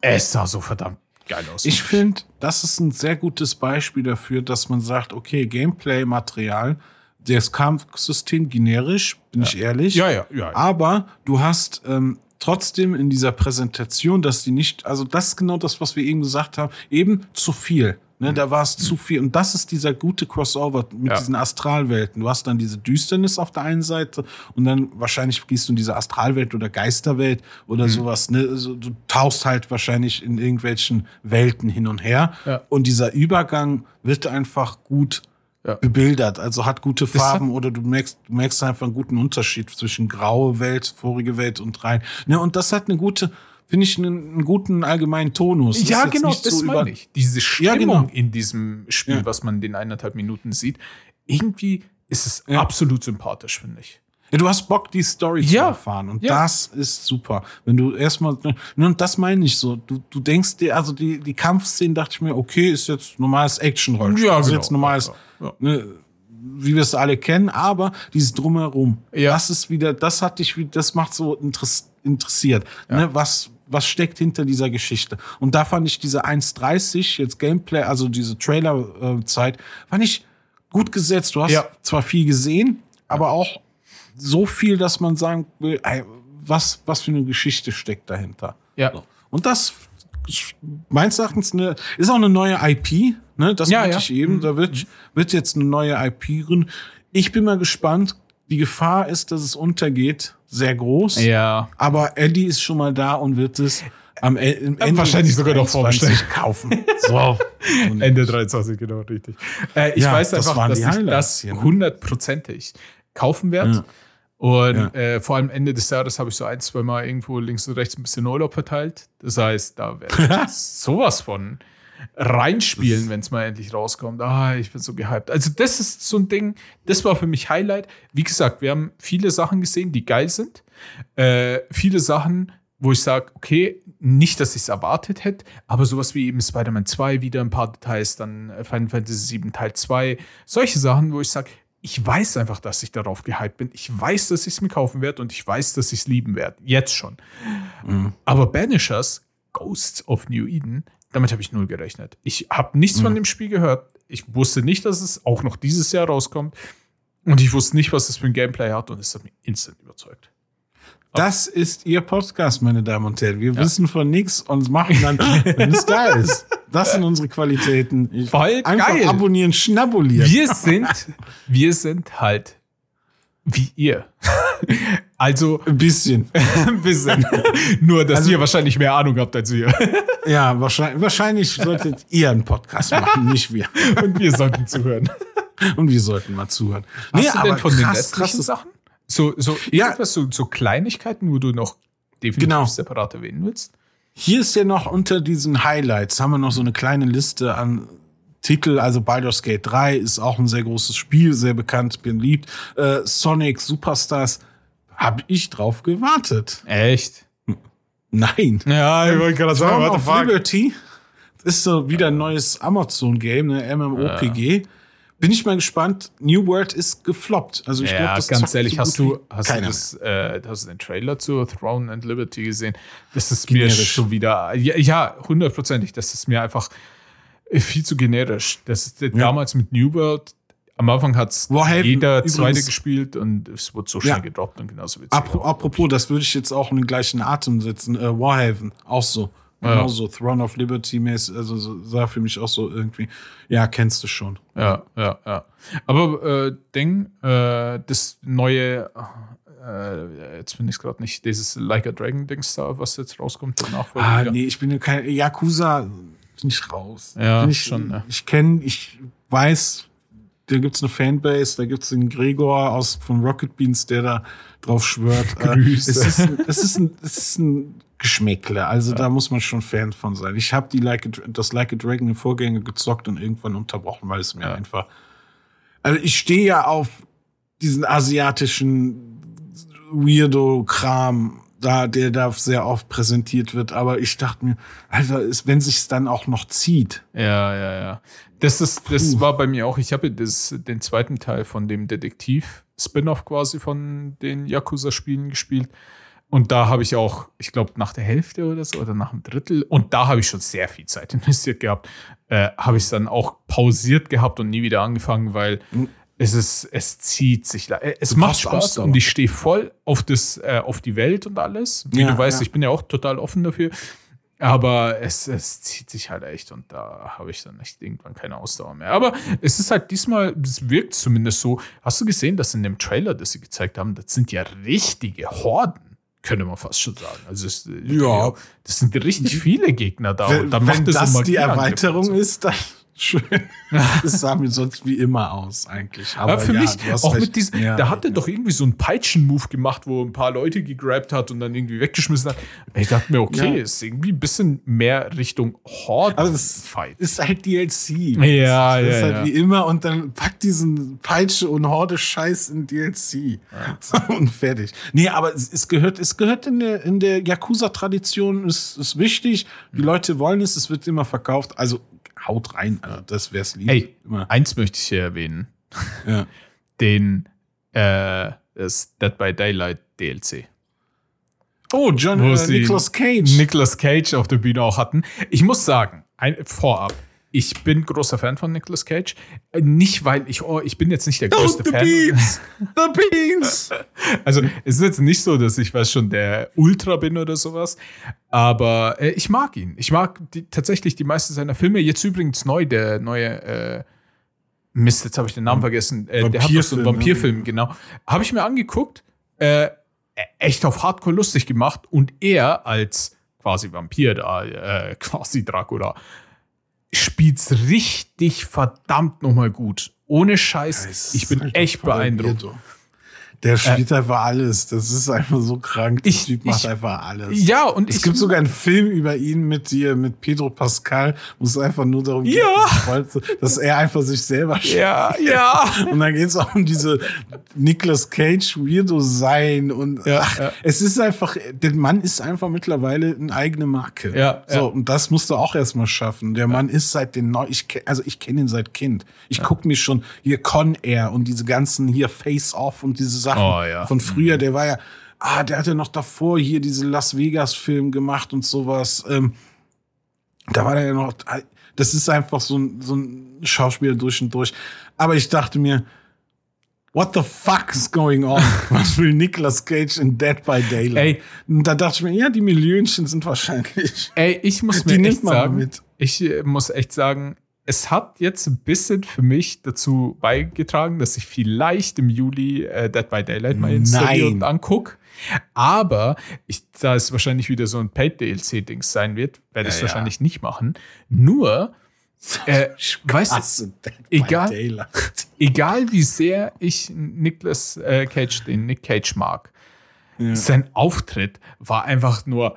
es sah so verdammt geil aus. Ich finde, das ist ein sehr gutes Beispiel dafür, dass man sagt, okay, Gameplay-Material, das Kampfsystem generisch, bin ich ehrlich. ja, ja, ja. Aber du hast ähm, trotzdem in dieser Präsentation, dass die nicht, also das ist genau das, was wir eben gesagt haben, eben zu viel. Ne, da war es zu viel. Und das ist dieser gute Crossover mit Ja. diesen Astralwelten. Du hast dann diese Düsternis auf der einen Seite und dann wahrscheinlich gehst du in diese Astralwelt oder Geisterwelt oder sowas. Ne? Also, du tauchst halt wahrscheinlich in irgendwelchen Welten hin und her. Ja. Und dieser Übergang wird einfach gut Ja. bebildert, also hat gute hat- Farben oder du merkst, du merkst einfach einen guten Unterschied zwischen graue Welt, vorige Welt und rein. Ne, und das hat eine gute, finde ich, einen, einen guten allgemeinen Tonus. Ja, ist genau, das so meine ich. Diese Ja, Stimmung genau. in diesem Spiel, Ja. was man in den eineinhalb Minuten sieht, irgendwie ist es Ja. absolut sympathisch, finde ich. Ja, du hast Bock, die Story zu Ja. erfahren. Und Ja. das ist super. Wenn du erstmal, ne, und das meine ich so. Du, du denkst dir, also die, die Kampfszenen dachte ich mir, okay, ist jetzt normales Action-Rollenspiel. Ja, ist genau. jetzt normales, Ja, ja. Ne, wie wir es alle kennen, aber dieses Drumherum. Ja. Das ist wieder, das hat dich, das macht so interess interessiert. Ne, was, was steckt hinter dieser Geschichte? Und da fand ich diese 1,30 jetzt Gameplay, also diese Trailer-Zeit, fand ich gut gesetzt. Du hast Ja. zwar viel gesehen, aber auch so viel, dass man sagen will, was, was für eine Geschichte steckt dahinter. Ja. Und das meines Erachtens eine, ist auch eine neue IP, ne? Das Ja, meinte ja. ich eben. Da wird, wird jetzt eine neue IP drin. Ich bin mal gespannt. Die Gefahr ist, dass es untergeht, sehr groß. Ja. Aber Eddie ist schon mal da und wird es am E- Ende wahrscheinlich sogar noch 23 [laughs] kaufen. [laughs] So. Ende 23, genau, richtig. Äh, ich Ja, weiß das einfach, waren dass ich das hundertprozentig kaufen werde. Ja. Und Ja. äh, vor allem Ende des Jahres habe ich so ein, zwei Mal irgendwo links und rechts ein bisschen Urlaub verteilt. Das heißt, da werde [laughs] ich sowas von reinspielen, wenn es mal endlich rauskommt. Ah, ich bin so gehypt. Also, das ist so ein Ding, das war für mich Highlight. Wie gesagt, wir haben viele Sachen gesehen, die geil sind. Äh, viele Sachen, wo ich sage, okay, nicht, dass ich es erwartet hätte, aber sowas wie eben Spider-Man 2, wieder ein paar Details, dann äh, Final Fantasy VII Teil 2, solche Sachen, wo ich sage, ich weiß einfach, dass ich darauf gehypt bin. Ich weiß, dass ich es mir kaufen werde und ich weiß, dass ich es lieben werde. Jetzt schon. Aber Banishers, Ghosts of New Eden, damit habe ich null gerechnet. Ich habe nichts von dem Spiel gehört. Ich wusste nicht, dass es auch noch dieses Jahr rauskommt. Und ich wusste nicht, was es für ein Gameplay hat und es hat mich instant überzeugt. Das ist Ihr Podcast, meine Damen und Herren. Wir wissen von nichts und machen dann, wenn es da [laughs] ist. Das sind unsere Qualitäten. Voll Einfach geil. abonnieren, schnabulieren. Wir sind, wir sind halt wie ihr. [laughs] Also Ein bisschen. [laughs] ein bisschen. Nur, dass Also- ihr wahrscheinlich mehr Ahnung habt als wir. [laughs] Ja, wahrscheinlich, wahrscheinlich solltet ihr einen Podcast machen, nicht wir. [laughs] Und wir sollten zuhören. Und wir sollten mal zuhören. Hast du denn von den krass, restlichen krasses- Sachen? So, so, Ja. irgendwas, so, so Kleinigkeiten, wo du noch definitiv Genau. separat erwähnen willst. Hier ist ja noch unter diesen Highlights, haben wir noch so eine kleine Liste an Titel. Also Baldur's Gate 3 ist auch ein sehr großes Spiel, sehr bekannt, beliebt. Äh, Sonic Superstars, habe ich drauf gewartet. Echt? Nein. Ja, ich wollte gerade Throne of Liberty ist so wieder ein neues Amazon-Game, ne, MMOPG. Bin ich mal gespannt. New World ist gefloppt. Also ich Ja, glaube, das ganz ehrlich, so hast du, hast du, keiner das, äh, hast du den Trailer zu Throne and Liberty gesehen? Das ist mir Generisch. schon wieder, ja, ja, hundertprozentig, das ist mir einfach viel zu generisch. Das ist damals mit New World, am Anfang hat es jeder Zweite gespielt und es wurde so schnell Ja. gedroppt und genauso witzig. Apro apropos, das würde ich jetzt auch in den gleichen Atem setzen. Äh, Warhaven, auch so. Ja. Genauso, Throne of Liberty mäßig, also so, sah für mich auch so irgendwie, ja, kennst du schon. Ja, ja, ja. Aber äh, Ding, äh, das neue, äh, jetzt bin ich gerade nicht, dieses Like a Dragon Dings da, was jetzt rauskommt. Ah, nee, ich bin ja kein Yakuza, bin ich raus. Ja, bin ich, schon, ne. Ich kenne, ich weiß, da gibt's eine Fanbase, da gibt's den Gregor aus von Rocket Beans, der da drauf schwört. Äh, Grüße. es ist ein, es ist ein, es ist ein Geschmäckle, also da muss man schon Fan von sein. Ich habe die like a, das Like a Dragon im Vorgänger gezockt und irgendwann unterbrochen, weil es mir Ja. einfach. Also ich stehe ja auf diesen asiatischen Weirdo-Kram, da, der da sehr oft präsentiert wird, aber ich dachte mir, Alter, ist, wenn sich's dann auch noch zieht. Ja, ja, ja. Das, ist, das Puh. war bei mir auch. Ich habe das, den zweiten Teil von dem Detektiv-Spin-off quasi von den Yakuza-Spielen gespielt. Und da habe ich auch, ich glaube, nach der Hälfte oder so oder nach einem Drittel, und da habe ich schon sehr viel Zeit [laughs] investiert gehabt, äh, habe ich es dann auch pausiert gehabt und nie wieder angefangen, weil es ist, es zieht sich. Es Du macht Spaß und ich stehe voll auf das, äh, auf die Welt und alles. Wie Ja, du weißt, ja. ich bin ja auch total offen dafür. Aber es, es zieht sich halt echt und da habe ich dann echt irgendwann keine Ausdauer mehr. Aber es ist halt diesmal, es wirkt zumindest so. Hast du gesehen, dass in dem Trailer, das sie gezeigt haben, das sind ja richtige Horden, könnte man fast schon sagen. Also es, Ja. das sind richtig viele Gegner da. wenn und dann wenn macht es das so die Erweiterung ist, dann schön. [laughs] Das sah mir sonst wie immer aus, eigentlich. Aber Aber für ja, mich, auch recht. mit diesem, Ja, da hat er ja. doch irgendwie so einen Peitschen-Move gemacht, wo ein paar Leute gegrabt hat und dann irgendwie weggeschmissen hat. Ich dachte mir, okay, Ja. ist irgendwie ein bisschen mehr Richtung Horde. Aber das Fight. ist halt DLC. Ja, das ist ja, halt ja. wie immer und dann packt diesen Peitsche und Horde Scheiß in DLC. [laughs] Und fertig. Nee, aber es, es gehört, es gehört in der, in der Yakuza-Tradition, ist, ist wichtig. Die Leute wollen es, es wird immer verkauft. Also haut rein, also das wär's lieb. Ey, Immer. eins möchte ich hier erwähnen. Ja. [laughs] Den äh, das Dead by Daylight DLC. Oh, John äh, Nicolas Cage. Nicolas Cage auf der Bühne auch hatten. Ich muss sagen, ein, vorab, ich bin großer Fan von Nicolas Cage. Nicht, weil ich, oh, ich bin jetzt nicht der größte the Fan. beans! [laughs] The beans! Also es ist jetzt nicht so, dass ich weiß schon der Ultra bin oder sowas, aber äh, ich mag ihn. Ich mag die, tatsächlich die meisten seiner Filme. Jetzt übrigens neu, der neue äh, Mist, jetzt habe ich den Namen vergessen. Äh, der hat so einen Vampirfilm, Vampirfilm, genau. Habe ich mir angeguckt, äh, echt auf Hardcore lustig gemacht und er als quasi Vampir da, äh, quasi Dracula, spielt's richtig verdammt nochmal gut. Ohne Scheiß. Ich bin Alter, echt beeindruckt. weirdo. Der spielt einfach alles. Das ist einfach so krank. Der Ich- Typ macht ich- einfach alles. Ja, und Es ich gibt sogar einen Film über ihn mit dir, mit Pedro Pascal, wo es einfach nur darum geht, Ja. dass, dass er einfach sich selber spielt. Ja, ja. Und dann geht es auch um diese Nicolas Cage Weirdo sein und Ja, ach, ja. es ist einfach, der Mann ist einfach mittlerweile eine eigene Marke. Ja, so und das musst du auch erstmal schaffen. Der Mann ist seit den neu, ich also ich kenne ihn seit Kind. Ich guck mir schon hier Con Air und diese ganzen hier Face Off und diese Sachen Oh, ja. von früher. Der war ja, ah, der hatte noch davor hier diese Las Vegas Film gemacht und sowas. Ähm, da war der ja noch, das ist einfach so ein, so ein Schauspieler durch und durch. Aber ich dachte mir, what the fuck is going on? [laughs] Was will Nicolas Cage in Dead by Daylight? Ey. Und da dachte ich mir, ja, die Millionchen sind wahrscheinlich. Ey, ich muss [laughs] Die mir nimmt echt sagen, mit. ich äh, muss echt sagen, es hat jetzt ein bisschen für mich dazu beigetragen, dass ich vielleicht im Juli äh, Dead by Daylight mal installiere und angucke. Aber ich, da es wahrscheinlich wieder so ein Paid-DLC-Dings sein wird, werde ich es Ja, ja. wahrscheinlich nicht machen. Nur, [laughs] äh, weißt du, egal- [laughs] egal wie sehr ich Nicolas äh, Cage, den Nick Cage mag, sein Auftritt war einfach nur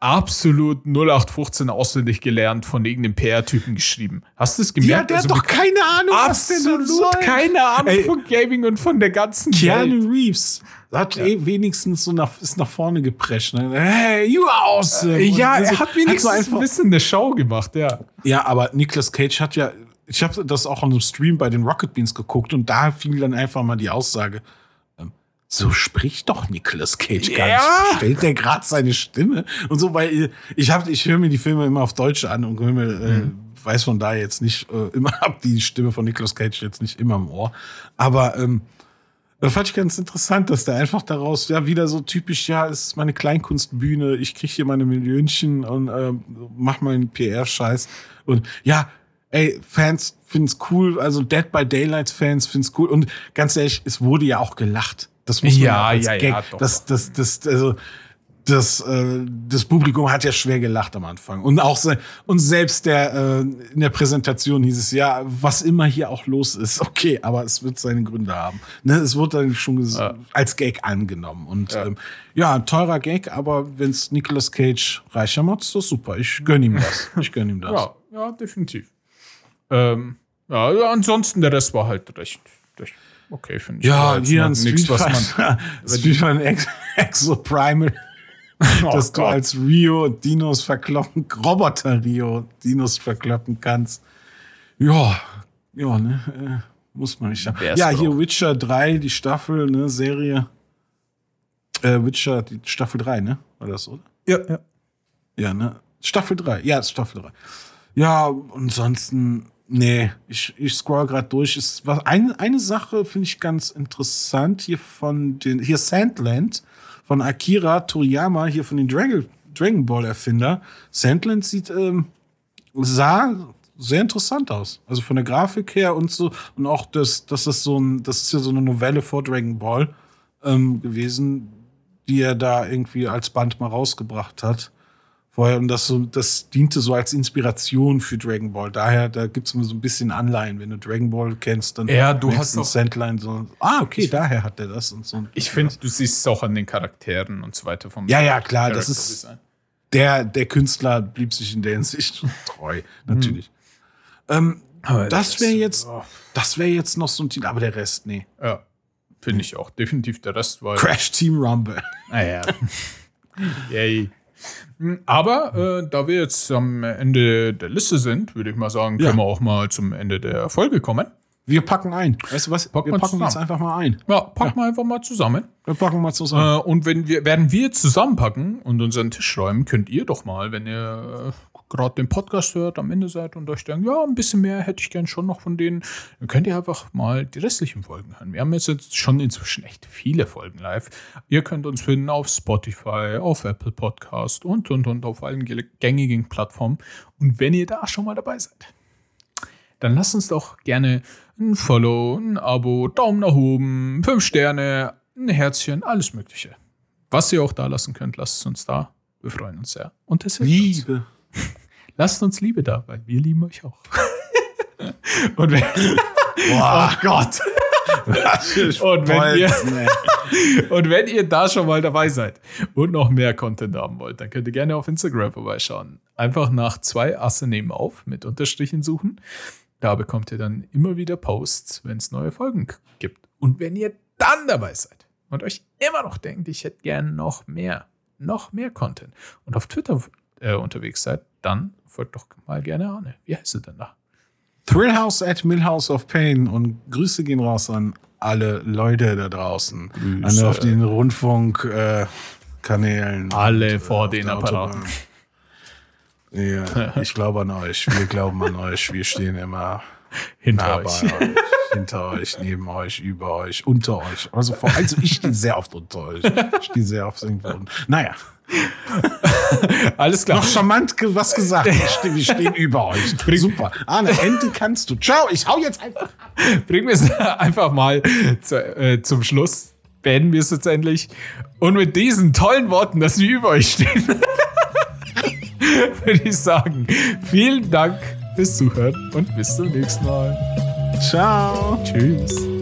absolut 0815 auswendig gelernt von irgendeinem PR-Typen geschrieben. Hast du es Ja, gemerkt? der Also hat doch keine Ahnung, was denn absolut keine Ahnung Ey. von Gaming und von der ganzen Welt. Keanu Reeves hat eh wenigstens so nach, ist nach vorne geprescht. Ne? Hey, you awesome. Ja, Und er so- hat wenigstens so ein einfach, bisschen eine Show gemacht, ja. Ja, aber Nicolas Cage hat ja, ich habe das auch an einem Stream bei den Rocket Beans geguckt und da fiel dann einfach mal die Aussage, so spricht doch Nicolas Cage gar Ja. nicht. Stellt der gerade seine Stimme und so, weil ich habe, ich höre mir die Filme immer auf Deutsch an und höre mir, äh, weiß von da jetzt nicht äh, immer, [laughs] hab die Stimme von Nicolas Cage jetzt nicht immer im Ohr, aber ähm, das fand ich ganz interessant, dass der einfach daraus ja wieder so typisch, ja, es ist meine Kleinkunstbühne, ich krieg hier meine Millionchen und äh, mach meinen PR-Scheiß. Und ja, ey, Fans finden's cool, also Dead by Daylight Fans finden's cool. Und ganz ehrlich, es wurde ja auch gelacht. Das muss man Ja, als ja, Gag. ja, doch, das, das, das, also das, äh, das Publikum hat ja schwer gelacht am Anfang. Und auch se und selbst der äh, in der Präsentation hieß es ja, was immer hier auch los ist, [laughs] okay, aber es wird seine Gründe haben. Ne, es wurde dann schon Ja. als Gag angenommen. Und Ja. ja, ähm, ja ein teurer Gag, aber wenn's Nicolas Cage reicher macht, ist das super. Ich gönn ihm das. Ich gönn ihm [laughs] das. Ja, ja, definitiv. Ähm, ja, ja, ansonsten der Rest war halt recht, recht okay, finde ich. Ja, hier ein Street was man. Fighter, [laughs] Street Fighter Ex Exo Primal, [laughs] dass du Gott. als Rio Dinos verkloppen, Roboter Rio Dinos verkloppen kannst. Ja, ja, ne, äh, muss man nicht sagen. Wer's Ja, hier braucht. Witcher 3, die Staffel, ne, Serie. Äh, Witcher, die Staffel 3, ne? War das, oder? Ja, ja. Ja, ne? Staffel 3. Ja, Staffel 3. Ja, ansonsten, nee, ich, ich scroll gerade durch. Es war eine, eine Sache, finde ich ganz interessant hier von den, hier Sandland von Akira Toriyama, hier von den Dragon, Dragon Ball Erfinder. Sandland sieht, ähm, sah sehr interessant aus. Also von der Grafik her und so, und auch das, das ist so ein, das ist ja so eine Novelle vor Dragon Ball ähm, gewesen, die er da irgendwie als Band mal rausgebracht hat. Vorher, und das so, das diente so als Inspiration für Dragon Ball. Daher, da gibt's mir so ein bisschen Anleihen. Wenn du Dragon Ball kennst, dann Ja, du hast ein Sandline so. Ah, okay, daher hat er das und so. Ich finde, du siehst es auch an den Charakteren und so weiter vom Ja, ja, klar, das ist- der, der Künstler blieb sich in der Hinsicht [laughs] treu, natürlich. Ähm, Aber das wäre jetzt, oh, das wäre jetzt noch so ein Titel, aber der Rest, nee. Ja, finde ich auch. Definitiv der Rest war. Crash Team Rumble. Naja. [laughs] Yay. Aber äh, da wir jetzt am Ende der Liste sind, würde ich mal sagen, Ja. können wir auch mal zum Ende der Folge kommen. Wir packen ein. Weißt du was? Packen wir packen zusammen. einfach mal ein. Ja, packen wir einfach mal zusammen. Wir packen mal zusammen. Äh, und wenn wir, werden wir zusammenpacken und unseren Tisch räumen, könnt ihr doch mal, wenn ihr äh, gerade den Podcast hört, am Ende seid und euch denkt, ja, ein bisschen mehr hätte ich gern schon noch von denen, dann könnt ihr einfach mal die restlichen Folgen hören. Wir haben jetzt, jetzt schon inzwischen echt viele Folgen live. Ihr könnt uns finden auf Spotify, auf Apple Podcast und, und, und auf allen gängigen Plattformen. Und wenn ihr da schon mal dabei seid, dann lasst uns doch gerne ein Follow, ein Abo, Daumen nach oben, fünf Sterne, ein Herzchen, alles Mögliche. Was ihr auch da lassen könnt, lasst es uns da. Wir freuen uns sehr. Und das hilft uns. [laughs] Lasst uns Liebe da, weil wir lieben euch auch. [laughs] Und wenn, Boah, oh Gott. [laughs] Und wenn ihr- Und wenn ihr da schon mal dabei seid und noch mehr Content haben wollt, dann könnt ihr gerne auf Instagram vorbeischauen. Einfach nach zwei Asse nebenauf mit Unterstrichen suchen. Da bekommt ihr dann immer wieder Posts, wenn es neue Folgen gibt. Und wenn ihr dann dabei seid und euch immer noch denkt, ich hätte gerne noch mehr, noch mehr Content und auf Twitter äh, unterwegs seid, dann folgt doch mal gerne Arne. Wie heißt du denn da? Thrillhouse at Millhouse of Pain und Grüße gehen raus an alle Leute da draußen. Grüße. An auf den Rundfunkkanälen. Äh, Alle und, vor auf den Apparaten. Autobahn. Ja, [laughs] ich glaube an euch. Wir glauben an euch. Wir stehen immer Hinter nah euch. euch. Hinter euch, neben euch, über euch, unter euch. Also, vor, also ich stehe sehr oft unter euch. Ich stehe sehr oft irgendwo unten. Naja, [laughs] Alles klar. noch charmant was gesagt. Wir stehen, über euch. Super. Arne, Ente kannst du. Ciao, ich hau jetzt einfach. Bringen wir es einfach mal zu, äh, zum Schluss. Beenden wir es jetzt endlich. Und mit diesen tollen Worten, dass wir über euch stehen, [laughs] würde ich sagen, vielen Dank fürs Zuhören und bis zum nächsten Mal. Ciao. Tschüss.